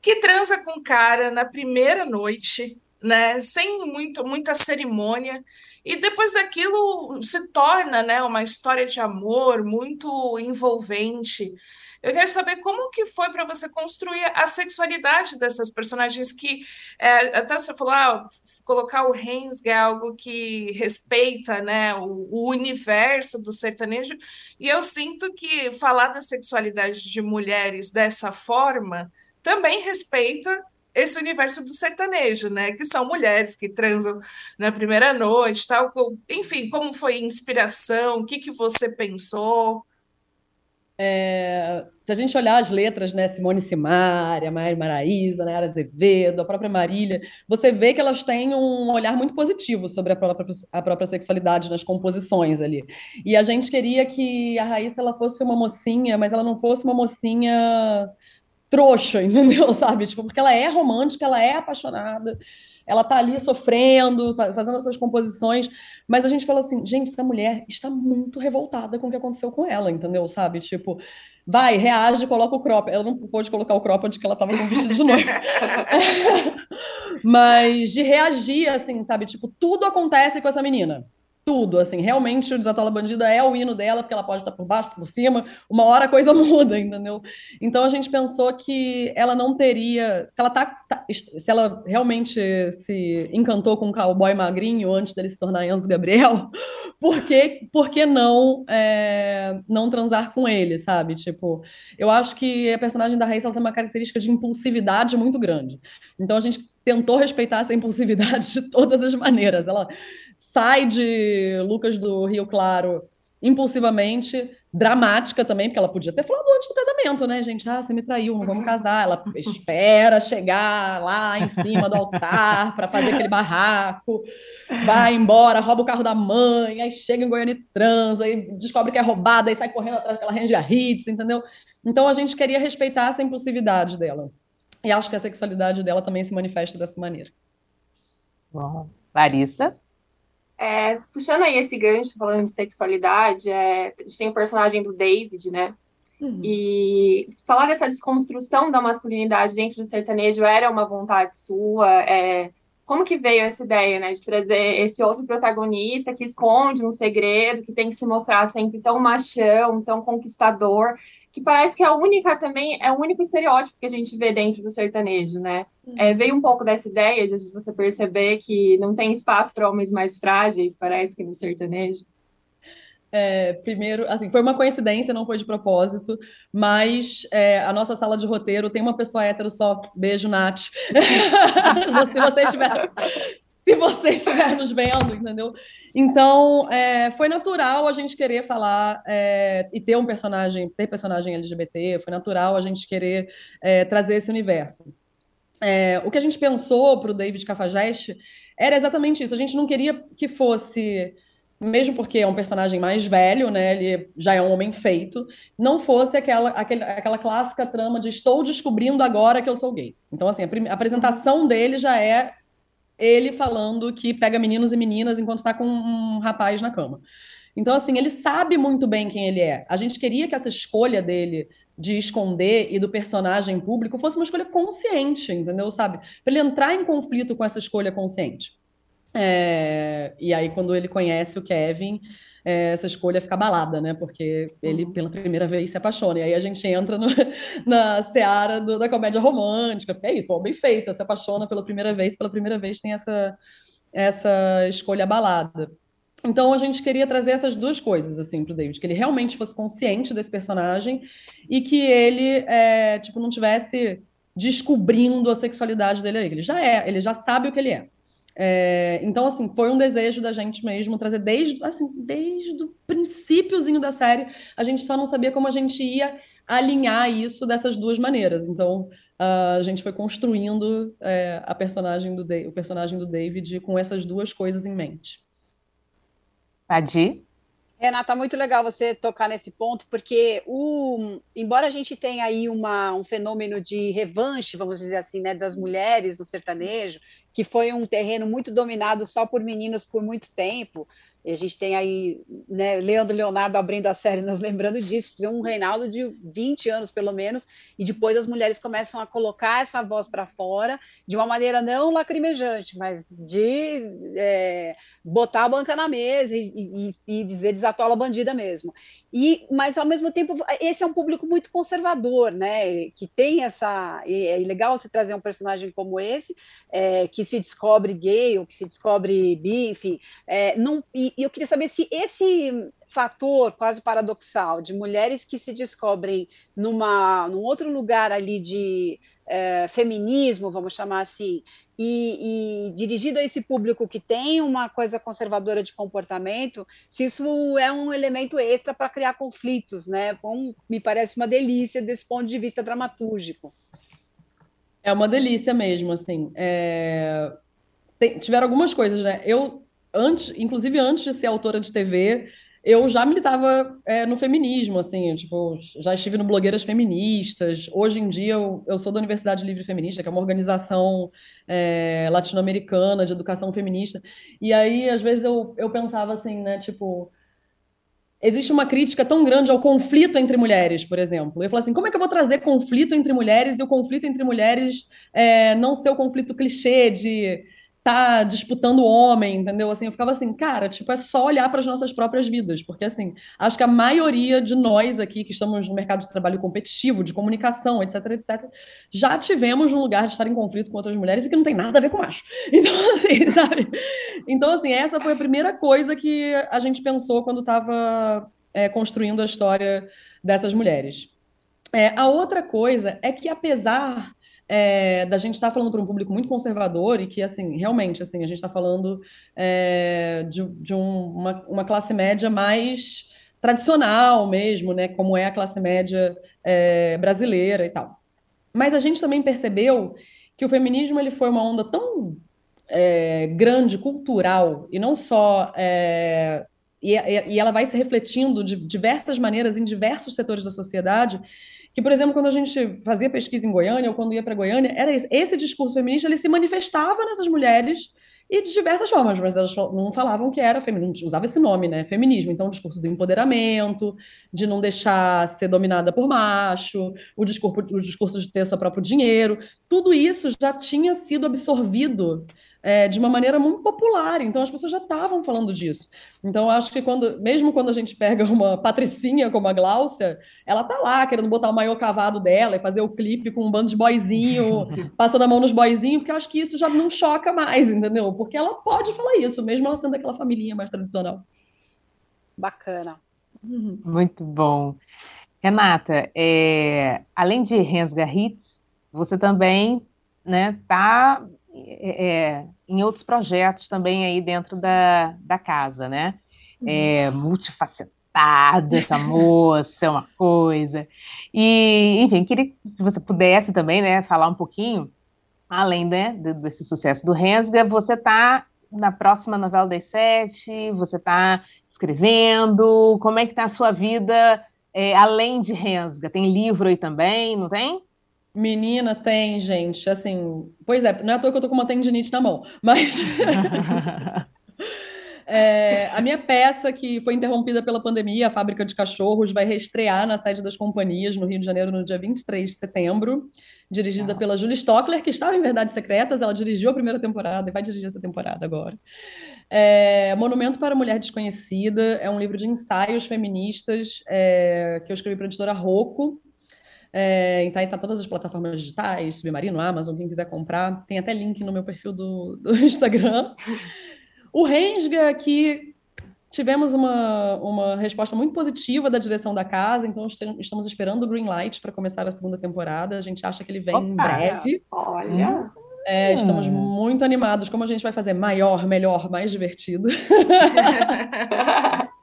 Speaker 3: que transa com cara na primeira noite, né, sem muito, muita cerimônia, e depois daquilo se torna, né, uma história de amor muito envolvente. Eu quero saber como que foi para você construir a sexualidade dessas personagens que é, até você falou, ah, colocar o Hensga é algo que respeita, né, o, o, universo do sertanejo. E eu sinto que falar da sexualidade de mulheres dessa forma também respeita esse universo do sertanejo, né? Que são mulheres que transam na primeira noite, tal. Enfim, como foi a inspiração? O que que você pensou?
Speaker 5: É, se a gente olhar as letras, né, Simone Simaria, Maíra Maraíza, Nayara Azevedo, a própria Marília, você vê que elas têm um olhar muito positivo sobre a própria, a própria sexualidade nas composições ali. E a gente queria que a Raíssa ela fosse uma mocinha, mas ela não fosse uma mocinha trouxa, entendeu? Sabe? Tipo, porque ela é romântica, ela é apaixonada, ela tá ali sofrendo, fazendo as suas composições, mas a gente fala assim, gente, essa mulher está muito revoltada com o que aconteceu com ela, entendeu? Sabe? Tipo, vai, reage, coloca o crop. Ela não pôde colocar o crop onde que ela tava com o vestido de noiva. mas de reagir, assim, sabe? Tipo, tudo acontece com essa menina tudo, assim, realmente o Desatola Bandida é o hino dela, porque ela pode estar por baixo, por cima, uma hora a coisa muda, entendeu? Então a gente pensou que ela não teria, se ela tá, tá se ela realmente se encantou com o cowboy magrinho antes dele se tornar Enzo Gabriel, por que, por que não é, não transar com ele, sabe? Tipo, eu acho que a personagem da Raíssa ela tem uma característica de impulsividade muito grande. Então a gente tentou respeitar essa impulsividade de todas as maneiras. Ela sai de Lucas do Rio Claro impulsivamente, dramática também, porque ela podia ter falado antes do casamento, né, gente? Ah, você me traiu, não vamos casar. Ela espera chegar lá em cima do altar para fazer aquele barraco, vai embora, rouba o carro da mãe, aí chega em Goiânia e transa, e descobre que é roubada, e sai correndo atrás daquela Ranger Hits, entendeu? Então a gente queria respeitar essa impulsividade dela. E acho que a sexualidade dela também se manifesta dessa maneira.
Speaker 1: Bom. Larissa?
Speaker 2: É, puxando aí esse gancho, falando de sexualidade, é, a gente tem o personagem do David, né? Uhum. E falar dessa desconstrução da masculinidade dentro do sertanejo era uma vontade sua? É, como que veio essa ideia, né, de trazer esse outro protagonista que esconde um segredo, que tem que se mostrar sempre tão machão, tão conquistador, que parece que é a única também, é o único estereótipo que a gente vê dentro do sertanejo, né? É, veio um pouco dessa ideia de você perceber que não tem espaço para homens mais frágeis, parece que no sertanejo.
Speaker 5: É, primeiro, assim, foi uma coincidência, não foi de propósito, mas é, a nossa sala de roteiro tem uma pessoa hétero só. Beijo, Nath. se você estiver, se você estiver nos vendo, entendeu? Então, é, foi natural a gente querer falar é, e ter um personagem, ter personagem LGBT, foi natural a gente querer é, trazer esse universo. É, o que a gente pensou para o David Cafajeste era exatamente isso. A gente não queria que fosse mesmo porque é um personagem mais velho, né? Ele já é um homem feito, não fosse aquela, aquele, aquela clássica trama de estou descobrindo agora que eu sou gay. Então, assim, a, a apresentação dele já é ele falando que pega meninos e meninas enquanto está com um rapaz na cama. Então, assim, ele sabe muito bem quem ele é. A gente queria que essa escolha dele de esconder e do personagem público fosse uma escolha consciente, entendeu? Sabe? Para ele entrar em conflito com essa escolha consciente. É, e aí, quando ele conhece o Kevin, é, essa escolha fica abalada, né? Porque ele, uhum. pela primeira vez, se apaixona. E aí a gente entra no, na seara do, da comédia romântica, porque é isso, o homem feito, se apaixona pela primeira vez, pela primeira vez tem essa, essa escolha abalada. Então a gente queria trazer essas duas coisas assim para o David, que ele realmente fosse consciente desse personagem e que ele é, tipo não tivesse descobrindo a sexualidade dele, ele já é, ele já sabe o que ele é. É, então, assim, foi um desejo da gente mesmo trazer desde, assim, desde o princípiozinho da série, a gente só não sabia como a gente ia alinhar isso dessas duas maneiras. Então, a gente foi construindo é, a personagem do o personagem do David com essas duas coisas em mente.
Speaker 1: Adi?
Speaker 4: Renata, muito legal você tocar nesse ponto, porque o, embora a gente tenha aí uma, um fenômeno de revanche, vamos dizer assim, né, das mulheres no sertanejo, que foi um terreno muito dominado só por meninos por muito tempo. E a gente tem aí né, Leandro Leonardo abrindo a série, nos lembrando disso, um Reinaldo de 20 anos pelo menos, e depois as mulheres começam a colocar essa voz para fora de uma maneira não lacrimejante, mas de é, botar a banca na mesa e, e, e dizer desatola bandida mesmo. E, mas ao mesmo tempo, esse é um público muito conservador, né? Que tem essa. É legal você trazer um personagem como esse, é, que se descobre gay ou que se descobre bi, enfim. É, e, e eu queria saber se esse fator quase paradoxal de mulheres que se descobrem numa, num outro lugar ali de é, feminismo, vamos chamar assim, e, e, dirigido a esse público que tem uma coisa conservadora de comportamento, se isso é um elemento extra para criar conflitos, né? Me parece uma delícia desse ponto de vista dramatúrgico.
Speaker 5: É uma delícia mesmo, assim. É... Tem, tiveram algumas coisas, né? Eu antes, inclusive antes de ser autora de TV, eu já militava é, no feminismo, assim, tipo, já estive no Blogueiras Feministas. Hoje em dia eu, eu sou da Universidade Livre Feminista, que é uma organização é, latino-americana de educação feminista. E aí, às vezes, eu, eu pensava assim, né, tipo, existe uma crítica tão grande ao conflito entre mulheres, por exemplo. Eu falo assim, como é que eu vou trazer conflito entre mulheres e o conflito entre mulheres é, não ser o conflito clichê de tá disputando o homem, entendeu? Assim, eu ficava assim, cara, tipo, é só olhar para as nossas próprias vidas, porque assim, acho que a maioria de nós aqui que estamos no mercado de trabalho competitivo, de comunicação, etc, etc, já tivemos um lugar de estar em conflito com outras mulheres e que não tem nada a ver com macho. Então, assim, sabe? Então, assim, essa foi a primeira coisa que a gente pensou quando estava é, construindo a história dessas mulheres. É, a outra coisa é que, apesar é, da gente estar tá falando para um público muito conservador e que, assim, realmente, assim, a gente está falando é, de, de um, uma, uma, classe média mais tradicional mesmo, né, como é a classe média é, brasileira e tal. Mas a gente também percebeu que o feminismo ele foi uma onda tão é, grande, cultural, e não só é, e, e, ela vai se refletindo de diversas maneiras em diversos setores da sociedade, que, por exemplo, quando a gente fazia pesquisa em Goiânia, ou quando ia para Goiânia, era esse, esse discurso feminista, ele se manifestava nessas mulheres e de diversas formas, mas elas não falavam que era feminismo, usava esse nome, né? Feminismo. Então, o discurso do empoderamento, de não deixar ser dominada por macho, o discurso, o discurso de ter seu próprio dinheiro, tudo isso já tinha sido absorvido é, de uma maneira muito popular. Então as pessoas já estavam falando disso. Então acho que quando, mesmo quando a gente pega uma patricinha como a Gláucia, ela tá lá querendo botar o maior cavado dela e fazer o clipe com um bando de boizinho, passando a mão nos boizinhos, porque eu acho que isso já não choca mais, entendeu? Porque ela pode falar isso, mesmo ela sendo aquela família mais tradicional.
Speaker 4: Bacana.
Speaker 1: Muito bom. Renata, é, além de Rensga Hits, você também né, tá é, é, em outros projetos também aí dentro da, da casa, né? Uhum. É, multifacetada essa moça, é uma coisa. E, enfim, queria se você pudesse também, né, falar um pouquinho, além né, desse sucesso do Rensga, você está na próxima novela das sete, você está escrevendo, como é que está a sua vida é, além de Rensga? Tem livro aí também, não tem?
Speaker 5: Menina, tem, gente. Assim, pois é, não é à toa que eu tô com uma tendinite na mão, mas. É, a minha peça, que foi interrompida pela pandemia, A Fábrica de Cachorros, vai reestrear na sede das companhias no Rio de Janeiro no dia 23 de setembro, dirigida pela Julie Stockler, que estava em Verdades Secretas, ela dirigiu a primeira temporada e vai dirigir essa temporada agora. É, Monumento para a Mulher Desconhecida é um livro de ensaios feministas é, que eu escrevi para a editora Rocco, é, então, aí tá todas as plataformas digitais, Submarino, Amazon, quem quiser comprar. Tem até link no meu perfil do, do Instagram. O Rensga, que tivemos uma, uma resposta muito positiva da direção da casa, então estamos esperando o green light para começar a segunda temporada. A gente acha que ele vem Opa, em breve.
Speaker 2: Olha!
Speaker 5: É, estamos hum. muito animados. Como a gente vai fazer maior, melhor, mais divertido.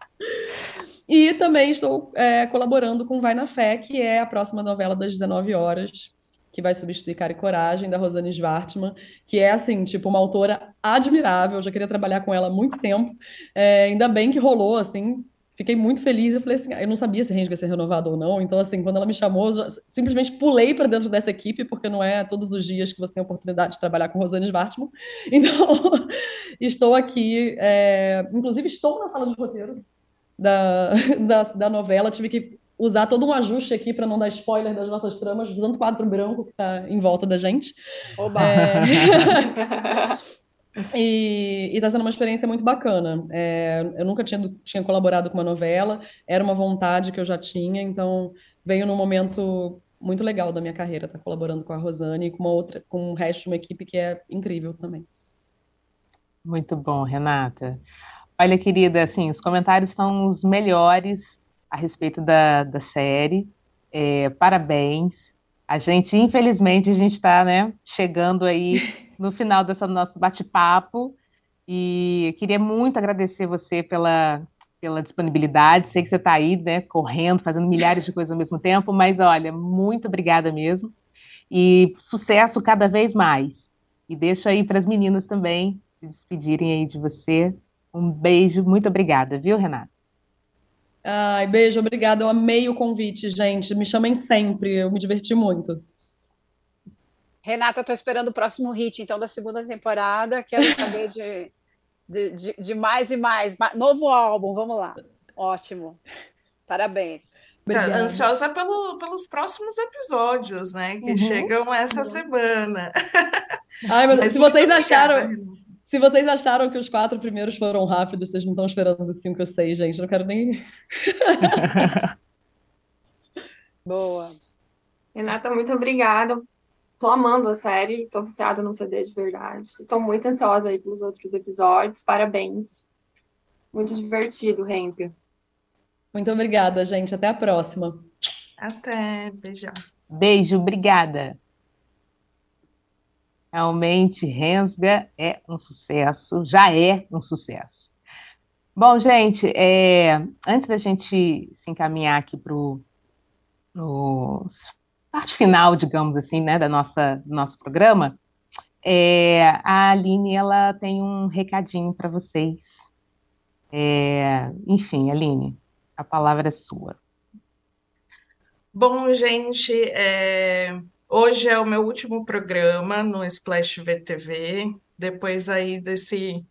Speaker 5: E também estou é, colaborando com Vai na Fé, que é a próxima novela das 19 horas, que vai substituir Cara e Coragem, da Rosane Schwartzman, que é, assim, tipo, uma autora admirável, eu já queria trabalhar com ela há muito tempo, é, ainda bem que rolou, assim, Fiquei muito feliz. Eu falei assim, eu não sabia se a gente ia ser renovado ou não. Então, assim, quando ela me chamou, eu simplesmente pulei para dentro dessa equipe, porque não é todos os dias que você tem a oportunidade de trabalhar com Rosane Svartman. Então, estou aqui. É... Inclusive, estou na sala de roteiro da, da, da novela. Tive que usar todo um ajuste aqui para não dar spoiler das nossas tramas, do tanto quadro branco que está em volta da gente. Oba! É... E está sendo uma experiência muito bacana. É, eu nunca tinha, tinha colaborado com uma novela, era uma vontade que eu já tinha, então veio num momento muito legal da minha carreira estar tá colaborando com a Rosane e com uma outra, com o resto de uma equipe que é incrível também.
Speaker 1: Muito bom, Renata. Olha, querida, assim, os comentários estão os melhores a respeito da, da série. É, parabéns. A gente, infelizmente, a gente está né, chegando aí no final desse nosso bate-papo. E queria muito agradecer você pela, pela disponibilidade. Sei que você está aí, né, correndo, fazendo milhares de coisas ao mesmo tempo, mas olha, muito obrigada mesmo. E sucesso cada vez mais. E deixo aí para as meninas também se despedirem aí de você. Um beijo, muito obrigada, viu, Renata?
Speaker 5: Ai, beijo, obrigada. Eu amei o convite, gente. Me chamem sempre, eu me diverti muito.
Speaker 4: Renata, estou esperando o próximo hit, então, da segunda temporada. Quero saber de, de, de, de mais e mais. Novo álbum, vamos lá. Ótimo. Parabéns.
Speaker 3: Obrigada. Ansiosa pelo, pelos próximos episódios, né? Que uhum. chegam essa uhum. semana.
Speaker 5: Ai, meu Deus, se vocês acharam. Se vocês acharam que os quatro primeiros foram rápidos, vocês não estão esperando os cinco ou seis, gente. Não quero nem.
Speaker 4: Boa.
Speaker 2: Renata, muito obrigada tô amando a série, tô viciada no CD de verdade. Tô muito ansiosa aí pelos outros episódios. Parabéns. Muito divertido, Rensga.
Speaker 5: Muito obrigada, gente. Até a próxima.
Speaker 3: Até. Beijão.
Speaker 1: Beijo, obrigada. Realmente, Rensga é um sucesso, já é um sucesso. Bom, gente, é, antes da gente se encaminhar aqui para os parte final, digamos assim, né, da nossa, do nosso programa, é, a Aline ela tem um recadinho para vocês. É, enfim, Aline, a palavra é sua.
Speaker 3: Bom, gente, é, hoje é o meu último programa no Splash VTV, depois aí desse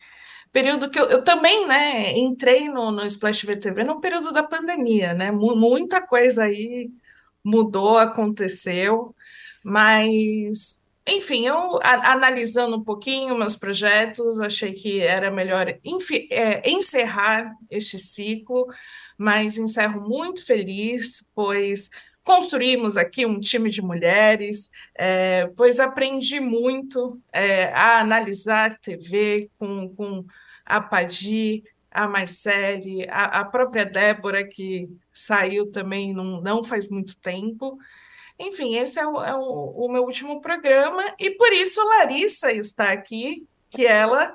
Speaker 3: período que eu, eu também, né, entrei no, no Splash VTV no período da pandemia, né, muita coisa aí mudou, aconteceu, mas, enfim, eu analisando um pouquinho meus projetos, achei que era melhor é, encerrar este ciclo, mas encerro muito feliz, pois construímos aqui um time de mulheres, é, pois aprendi muito é, a analisar TV com, com a Padi, a Marcele, a, a própria Débora, que saiu também não, não faz muito tempo. Enfim, esse é, o, é o, o, meu último programa, e por isso Larissa está aqui, que ela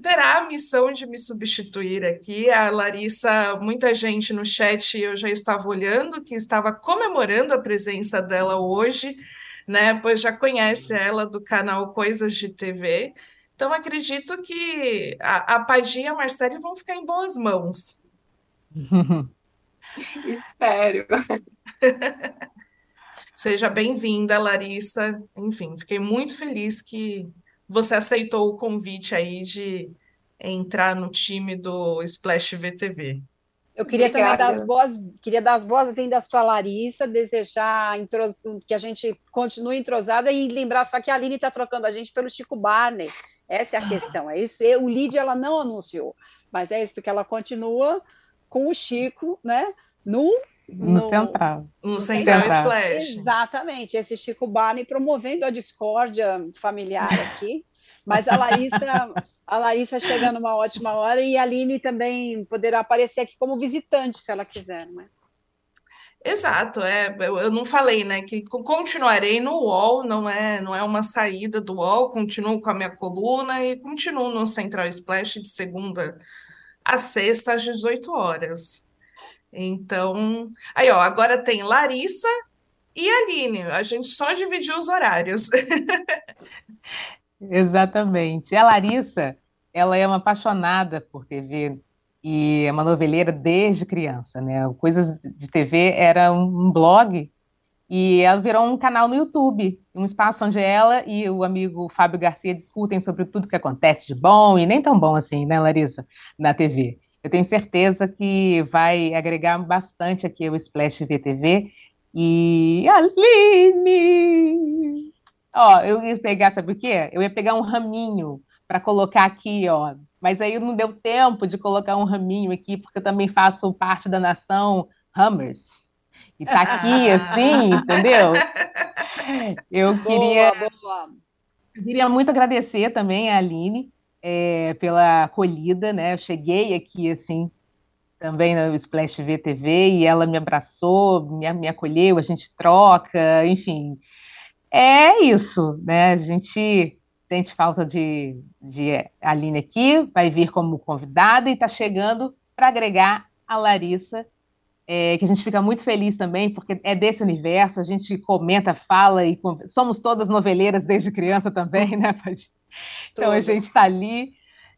Speaker 3: terá a missão de me substituir aqui. A Larissa, muita gente no chat eu já estava olhando, que estava comemorando a presença dela hoje, né? Pois já conhece ela do canal Coisas de TV. Então, acredito que a, a Pagy e a Marcele vão ficar em boas mãos.
Speaker 2: Espero.
Speaker 3: Seja bem-vinda, Larissa. Enfim, fiquei muito feliz que você aceitou o convite aí de entrar no time do Splash VTV.
Speaker 4: Eu queria Obrigada. também dar as boas, queria dar as boas-vindas para a Larissa, desejar que a gente continue entrosada e lembrar só que a Aline está trocando a gente pelo Chico Barney. Essa é a questão. É isso. O lead ela não anunciou, mas é isso porque ela continua com o Chico, né? No
Speaker 1: no, no central.
Speaker 3: No central, Splash.
Speaker 4: Exatamente, esse Chico Barney promovendo a discórdia familiar aqui. Mas a Larissa, a Larissa chega numa ótima hora e a Aline também poderá aparecer aqui como visitante, se ela quiser, né?
Speaker 3: Exato, é, eu, eu não falei, né, que continuarei no UOL, não é, não é uma saída do UOL, continuo com a minha coluna e continuo no Central Splash de segunda a sexta às 18 horas. Então, aí ó, agora tem Larissa e Aline, a gente só dividiu os horários.
Speaker 1: Exatamente. A Larissa, ela é uma apaixonada por TV e é uma noveleira desde criança, né? Coisas de TV era um blog e ela virou um canal no YouTube, um espaço onde ela e o amigo Fábio Garcia discutem sobre tudo que acontece de bom e nem tão bom assim, né, Larissa, na TV. Eu tenho certeza que vai agregar bastante aqui o Splash VTV e Aline! Ó, eu ia pegar, sabe o quê? Eu ia pegar um raminho para colocar aqui, ó. Mas aí não deu tempo de colocar um raminho aqui, porque eu também faço parte da nação Hammers. E tá aqui, assim, entendeu? Eu queria,
Speaker 4: Boa, boa.
Speaker 1: eu queria muito agradecer também a Aline é, pela acolhida, né? Eu cheguei aqui, assim, também no Splash VTV e ela me abraçou, me, me acolheu, a gente troca, enfim. É isso, né? A gente sente falta de, de Aline aqui, vai vir como convidada e está chegando para agregar a Larissa, é, que a gente fica muito feliz também, porque é desse universo, a gente comenta, fala e somos todas noveleiras desde criança também, né, Paty? Então a gente está ali,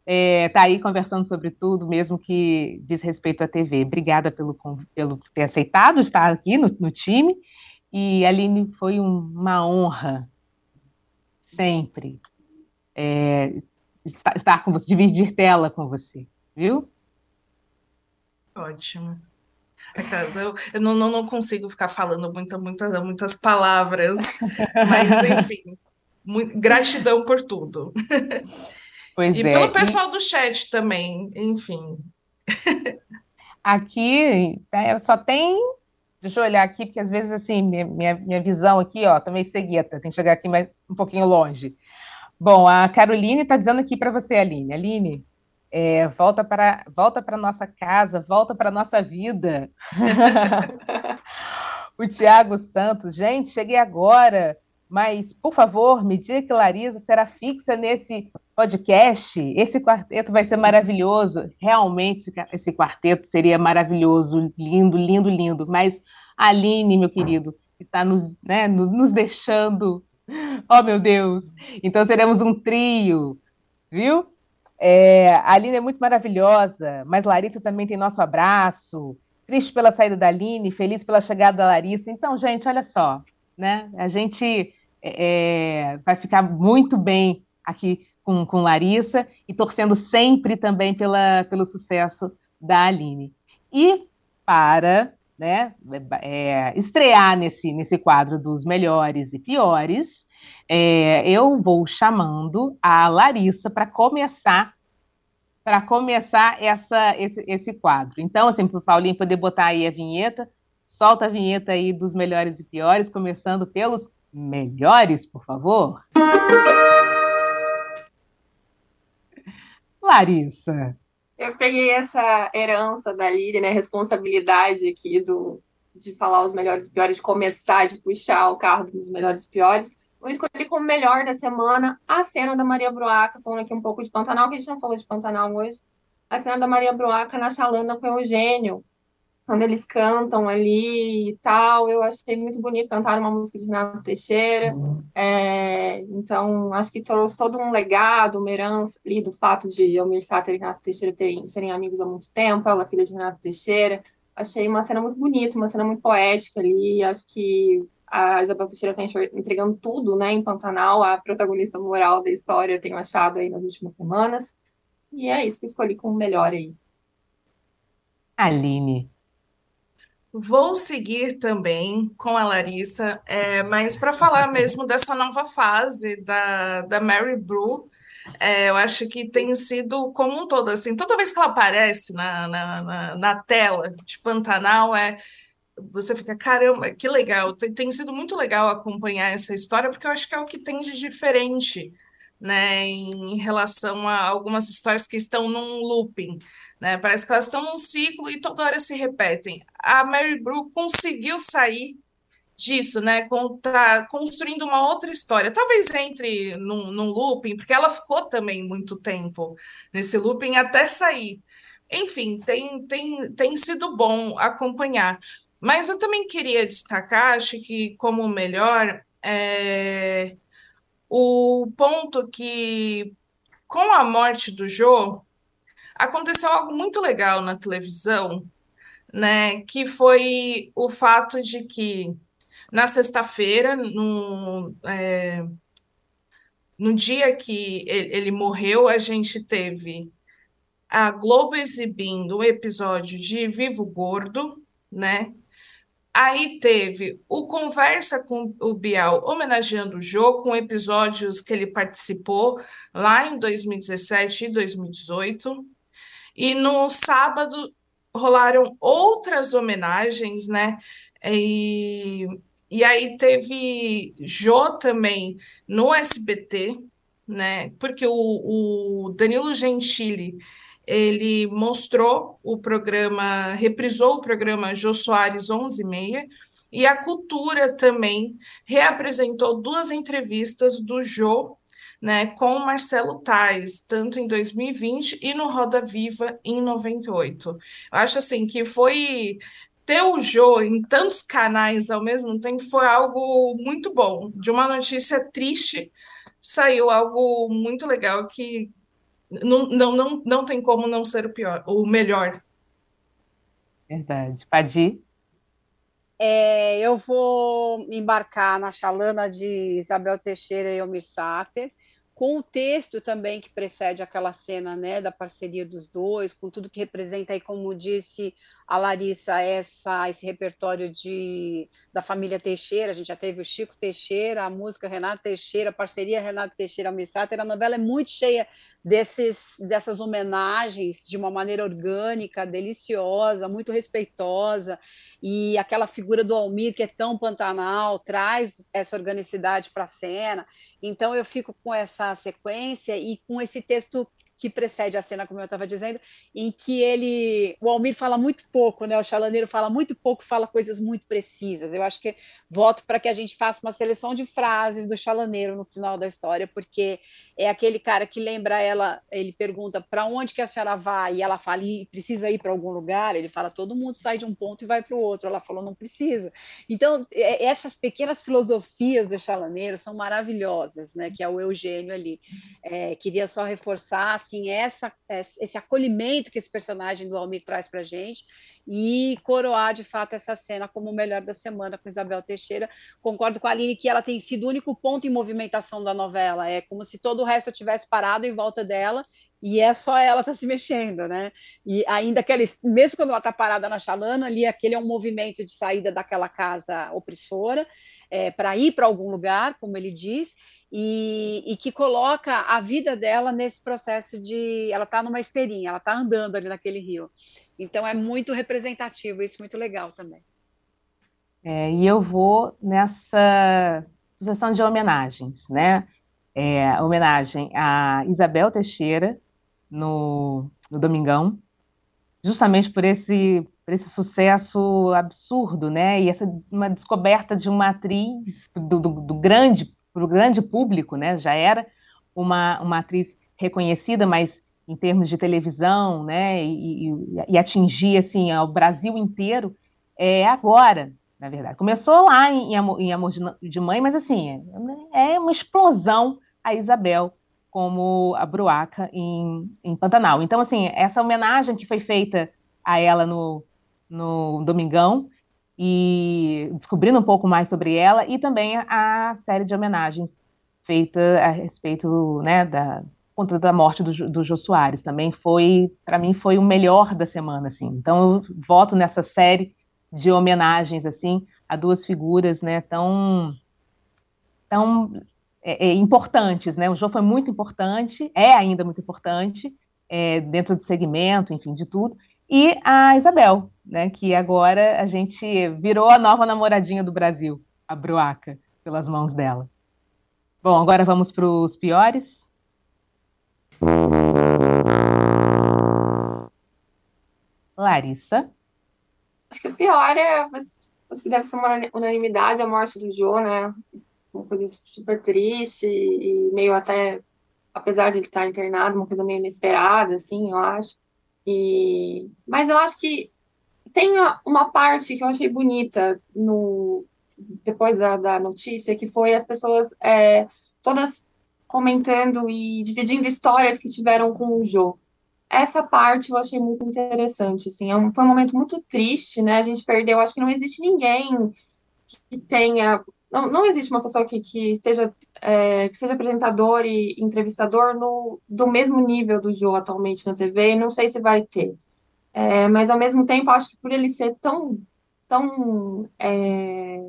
Speaker 1: está aí conversando sobre tudo, mesmo que diz respeito à TV. Obrigada pelo, pelo ter aceitado estar aqui no, no time. E Aline, foi um- uma honra, sempre, é, estar, estar com você, dividir tela com você, viu?
Speaker 3: Ótimo. Aquelas, eu eu não, não, não consigo ficar falando muita, muitas, muitas palavras, mas enfim, mui- gratidão por tudo.
Speaker 1: Pois
Speaker 3: E
Speaker 1: é.
Speaker 3: pelo
Speaker 1: e-
Speaker 3: pessoal do chat também, enfim.
Speaker 1: Aqui né, só tem. Deixa eu olhar aqui, porque às vezes assim, minha, minha, minha visão aqui, ó, também cegueta, tem que chegar aqui mais um pouquinho longe. Bom, a Caroline está dizendo aqui para você, Aline. Aline, é, volta para volta para nossa casa, volta para nossa vida. o Tiago Santos, gente, cheguei agora, mas por favor, me diga que Larissa será fixa nesse podcast. Esse quarteto vai ser maravilhoso. Realmente, esse, quarteto seria maravilhoso, lindo, lindo, lindo. Mas Aline, meu querido, está nos, né, nos deixando. Oh, meu Deus! Então seremos um trio, viu? É, a Aline é muito maravilhosa, mas Larissa também tem nosso abraço. Triste pela saída da Aline, feliz pela chegada da Larissa. Então, gente, olha só, né? A gente é, vai ficar muito bem aqui com, com Larissa e torcendo sempre também pela, pelo sucesso da Aline. E para né, é, estrear nesse, nesse quadro dos melhores e piores, é, eu vou chamando a Larissa para começar para começar essa, esse, esse quadro. Então, assim, para o Paulinho poder botar aí a vinheta, solta a vinheta aí dos melhores e piores, começando pelos melhores, por favor. Larissa.
Speaker 2: Eu peguei essa herança da Lili, né? Responsabilidade aqui do, de falar os melhores e piores, de começar, de puxar o carro dos melhores e piores. Eu escolhi como melhor da semana a cena da Maria Bruaca, falando aqui um pouco de Pantanal, que a gente não falou de Pantanal hoje. A cena da Maria Bruaca na Chalana com o Eugênio, quando eles cantam ali e tal. Eu achei muito bonito cantar uma música de Renato Teixeira. É, então, acho que trouxe todo um legado, uma herança ali do fato de Almir Sater e Renato Teixeira terem, serem amigos há muito tempo, ela é filha de Renato Teixeira. Achei uma cena muito bonita, uma cena muito poética ali. Acho que a Isabel Teixeira está entregando tudo, né, em Pantanal, a protagonista moral da história, tenho achado aí nas últimas semanas. E é isso que eu escolhi como melhor aí.
Speaker 1: Aline.
Speaker 3: Vou seguir também com a Larissa, é, mas para falar mesmo dessa nova fase da, da Mary Brew, é, eu acho que tem sido como um todo, assim, toda vez que ela aparece na, na, na, na tela de Pantanal, é, você fica, caramba, que legal, tem, tem sido muito legal acompanhar essa história, porque eu acho que é o que tem de diferente, né, em relação a algumas histórias que estão num looping, né? Parece que elas estão num ciclo e toda hora se repetem. A Mary Brew conseguiu sair disso, né? Com, tá construindo uma outra história. Talvez entre num, num looping, porque ela ficou também muito tempo nesse looping até sair. Enfim, tem, tem, tem sido bom acompanhar. Mas eu também queria destacar, acho que como melhor, é, o ponto que, com a morte do Joe, aconteceu algo muito legal na televisão, né? Que foi o fato de que na sexta-feira, no, é, no dia que ele, morreu, a gente teve a Globo exibindo o episódio de Vivo Gordo, né? Aí teve o Conversa com o Bial homenageando o Jô, com episódios que ele participou lá em 2017 e 2018. E no sábado rolaram outras homenagens, né? E, e aí teve Jô também no SBT, né? Porque o, o Danilo Gentili ele mostrou o programa, reprisou o programa Jô Soares 11 e meia, e a Cultura também reapresentou duas entrevistas do Jô né, com Marcelo Tais, tanto em 2020 e no Roda Viva em 98. Eu acho assim que foi ter o Jô em tantos canais ao mesmo tempo foi algo muito bom. De uma notícia triste saiu algo muito legal que não, não, não, não tem como não ser o pior, o melhor.
Speaker 1: Verdade. Padi?
Speaker 4: É, eu vou embarcar na chalana de Isabel Teixeira e Almir Sater com o texto também que precede aquela cena, né, da parceria dos dois, com tudo que representa aí, como disse a Larissa, essa, esse repertório de, da família Teixeira, a gente já teve o Chico Teixeira, a música Renato Teixeira, a parceria Renato Teixeira Missáter, a novela é muito cheia desses, dessas homenagens de uma maneira orgânica, deliciosa, muito respeitosa, e aquela figura do Almir que é tão pantanal, traz essa organicidade para a cena, então eu fico com essa sequência e com esse texto que precede a cena, como eu estava dizendo, em que ele, o Almir fala muito pouco, né? O chalaneiro fala muito pouco, fala coisas muito precisas. Eu acho que voto para que a gente faça uma seleção de frases do chalaneiro no final da história, porque é aquele cara que lembra ela, ele pergunta para onde que a senhora vai e ela fala e precisa ir para algum lugar. Ele fala todo mundo sai de um ponto e vai para o outro. Ela falou não precisa. Então é, essas pequenas filosofias do chalaneiro são maravilhosas, né? Que é o Eugênio ali. É, queria só reforçar assim, essa, esse acolhimento que esse personagem do Almir traz para gente e coroar de fato essa cena como o melhor da semana com Isabel Teixeira. Concordo com a Aline que ela tem sido o único ponto em movimentação da novela, é como se todo o resto tivesse parado em volta dela e é só ela tá se mexendo, né? E ainda que ela, mesmo quando ela está parada na chalana, ali aquele é um movimento de saída daquela casa opressora é, para ir para algum lugar, como ele diz, e, e, que coloca a vida dela nesse processo de. Ela está numa esteirinha, ela está andando ali naquele rio. Então é muito representativo, isso muito legal também.
Speaker 1: É, e eu vou nessa sucessão de homenagens, né? É, homenagem a Isabel Teixeira no, no Domingão, justamente por esse, por esse sucesso absurdo, né? E essa uma descoberta de uma atriz do, do, do grande para o grande público, né? Já era uma, uma atriz reconhecida, mas em termos de televisão, né? E, e, e atingir assim o Brasil inteiro é agora, na verdade. Começou lá em, em Amor de Mãe, mas assim é, é uma explosão a Isabel como a Bruaca em, em Pantanal. Então, assim, essa homenagem que foi feita a ela no, no Domingão e descobrindo um pouco mais sobre ela e também a série de homenagens feita a respeito né, da conta da morte do, do Jô Soares. Também foi para mim foi o melhor da semana assim. Então eu voto nessa série de homenagens assim a duas figuras né tão tão é, é, importantes né. O Jô foi muito importante é ainda muito importante é, dentro do segmento enfim de tudo e a Isabel, né, que agora a gente virou a nova namoradinha do Brasil, a Bruaca, pelas mãos dela. Bom, agora vamos para os piores. Larissa.
Speaker 2: Acho que o pior é, acho que deve ser uma unanimidade a morte do Joe, né? Uma coisa super triste e meio até, apesar de ele estar internado, uma coisa meio inesperada, assim, eu acho. E, mas eu acho que tem uma parte que eu achei bonita no depois da, da notícia, que foi as pessoas é, todas comentando e dividindo histórias que tiveram com o Jô. essa parte eu achei muito interessante, assim, é um, foi um momento muito triste, né? A gente perdeu, acho que não existe ninguém que tenha, não, não existe uma pessoa que, que esteja, é, que seja apresentador e entrevistador no, do mesmo nível do Jô atualmente na TV, e não sei se vai ter. É, mas ao mesmo tempo, acho que por ele ser tão, tão é,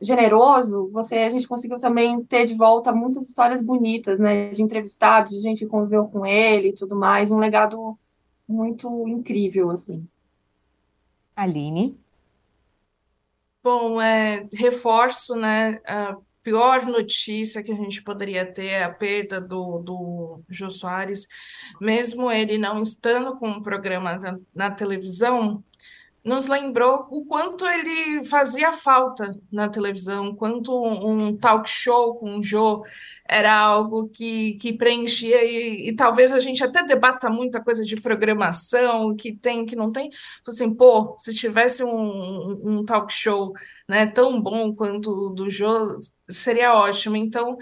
Speaker 2: generoso, você a gente conseguiu também ter de volta muitas histórias bonitas, né, de entrevistados, de gente que conviveu com ele e tudo mais, um legado muito incrível, assim.
Speaker 1: Aline?
Speaker 3: Bom, é, reforço, né, a pior notícia que a gente poderia ter é a perda do, do Jô Soares, mesmo ele não estando com um programa na, na televisão, nos lembrou o quanto ele fazia falta na televisão, quanto um, talk show com o Jô era algo que, que preenchia, e, e, talvez a gente até debata muita coisa de programação, que tem, que não tem. Assim, pô, se tivesse um, um talk show né, tão bom quanto o do Jô, seria ótimo. Então,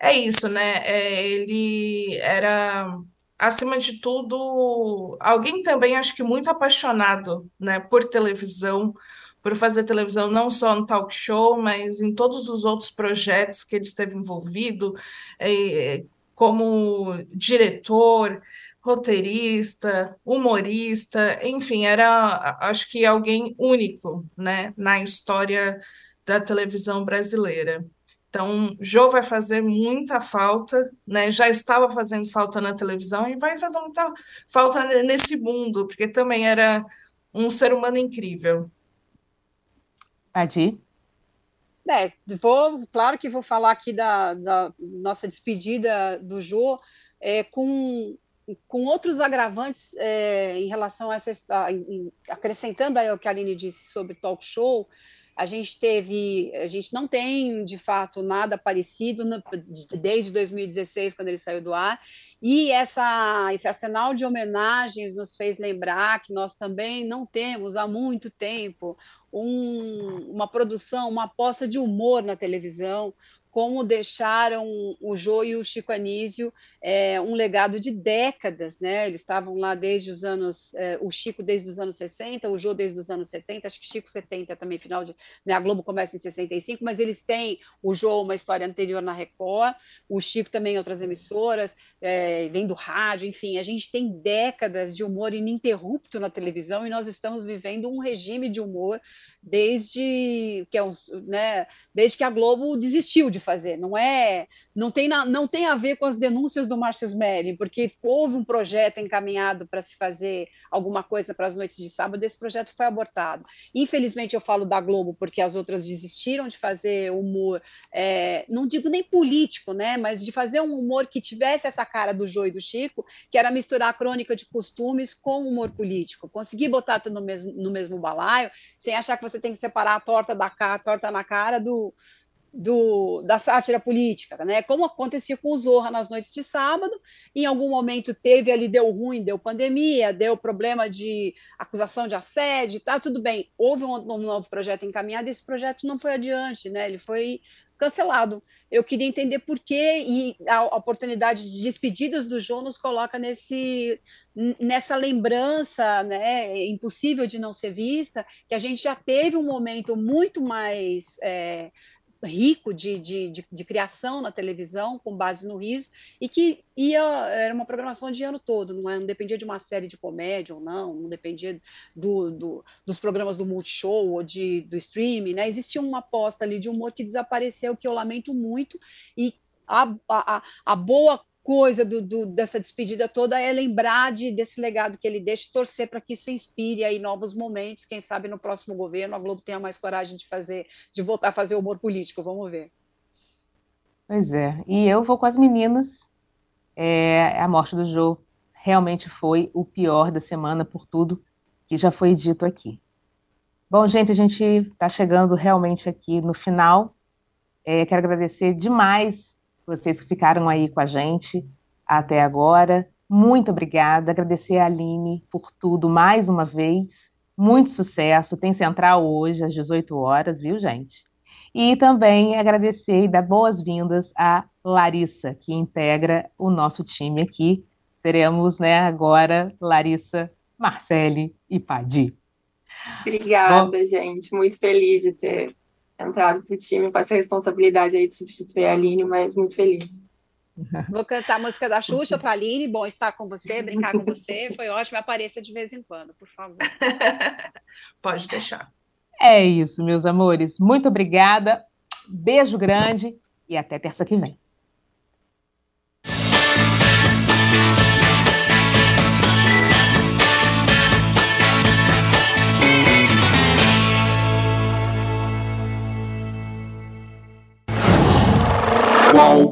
Speaker 3: é isso, né? É, ele era acima de tudo, alguém também acho que muito apaixonado, né, por televisão, por fazer televisão não só no talk show, mas em todos os outros projetos que ele esteve envolvido, é, como diretor, roteirista, humorista, enfim, era acho que alguém único, né, na história da televisão brasileira. Então, Jô vai fazer muita falta, né? Já estava fazendo falta na televisão e vai fazer muita falta nesse mundo, porque também era um ser humano incrível.
Speaker 1: Adi?
Speaker 4: É, vou, claro que vou falar aqui da, da nossa despedida do Jô é, com, com outros agravantes é, em relação a essa acrescentando aí o que a Aline disse sobre talk show, a gente teve, a gente não tem de fato nada parecido no, desde 2016, quando ele saiu do ar, e essa, esse arsenal de homenagens nos fez lembrar que nós também não temos há muito tempo um, uma produção, uma aposta de humor na televisão, como deixaram o Jô e o Chico Anísio é, um legado de décadas, né? Eles estavam lá desde os anos, é, o Chico desde os anos 60, o Jô desde os anos 70, acho que Chico 70 também, final de, né, a Globo começa em 65, mas eles têm o Jô uma história anterior na Record, o Chico também em outras emissoras, é, vem do rádio, enfim, a gente tem décadas de humor ininterrupto na televisão e nós estamos vivendo um regime de humor desde que é uns, né, desde que a Globo desistiu de fazer, não é, não tem, não tem a ver com as denúncias do Márcio Smelling, porque houve um projeto encaminhado para se fazer alguma coisa para as noites de sábado, esse projeto foi abortado. Infelizmente, eu falo da Globo, porque as outras desistiram de fazer humor, é, não digo nem político, né, mas de fazer um humor que tivesse essa cara do Jô e do Chico, que era misturar a crônica de costumes com humor político, conseguir botar tudo no mesmo, no mesmo balaio, sem achar que você tem que separar a torta da a torta na cara do, do, da sátira política, né? Como acontecia com o Zorra nas noites de sábado, em algum momento teve ali, deu ruim, deu pandemia, deu problema de acusação de assédio, tá tudo bem. Houve um, um novo projeto encaminhado, e esse projeto não foi adiante, né? Ele foi cancelado. Eu queria entender por quê e a oportunidade de despedidas do João nos coloca nesse nessa lembrança, né, impossível de não ser vista, que a gente já teve um momento muito mais é, rico de, de, de, de, criação na televisão, com base no riso, e que ia, era uma programação de ano todo, não, é, não dependia de uma série de comédia ou não, não dependia do, do, dos programas do Multishow ou de, do streaming, né? existia uma aposta ali de humor que desapareceu, que eu lamento muito, e a, a, a boa coisa do, do, dessa despedida toda é lembrar de, desse legado que ele deixa, torcer para que isso inspire aí novos momentos. Quem sabe no próximo governo a Globo tenha mais coragem de fazer, de voltar a fazer humor político. Vamos ver.
Speaker 1: Pois é. E eu vou com as meninas. É, a morte do Jô realmente foi o pior da semana por tudo que já foi dito aqui. Bom, gente, a gente está chegando realmente aqui no final. É, quero agradecer demais vocês que ficaram aí com a gente até agora. Muito obrigada. Agradecer a Aline por tudo mais uma vez. Muito sucesso. Tem central hoje às 18 horas, viu, gente? E também agradecer e dar boas-vindas a Larissa, que integra o nosso time aqui. teremos, né, agora Larissa, Marcele e Padi.
Speaker 2: Obrigada, Bom, gente. Muito feliz de ter entrado para o time com essa responsabilidade aí de substituir a Aline, mas muito feliz.
Speaker 4: Vou cantar a música da Xuxa para a Aline. Bom estar com você, brincar com você. Foi ótimo. Apareça de vez em quando, por favor.
Speaker 3: Pode deixar.
Speaker 1: É isso, meus amores. Muito obrigada. Beijo grande e até terça que vem. Oh.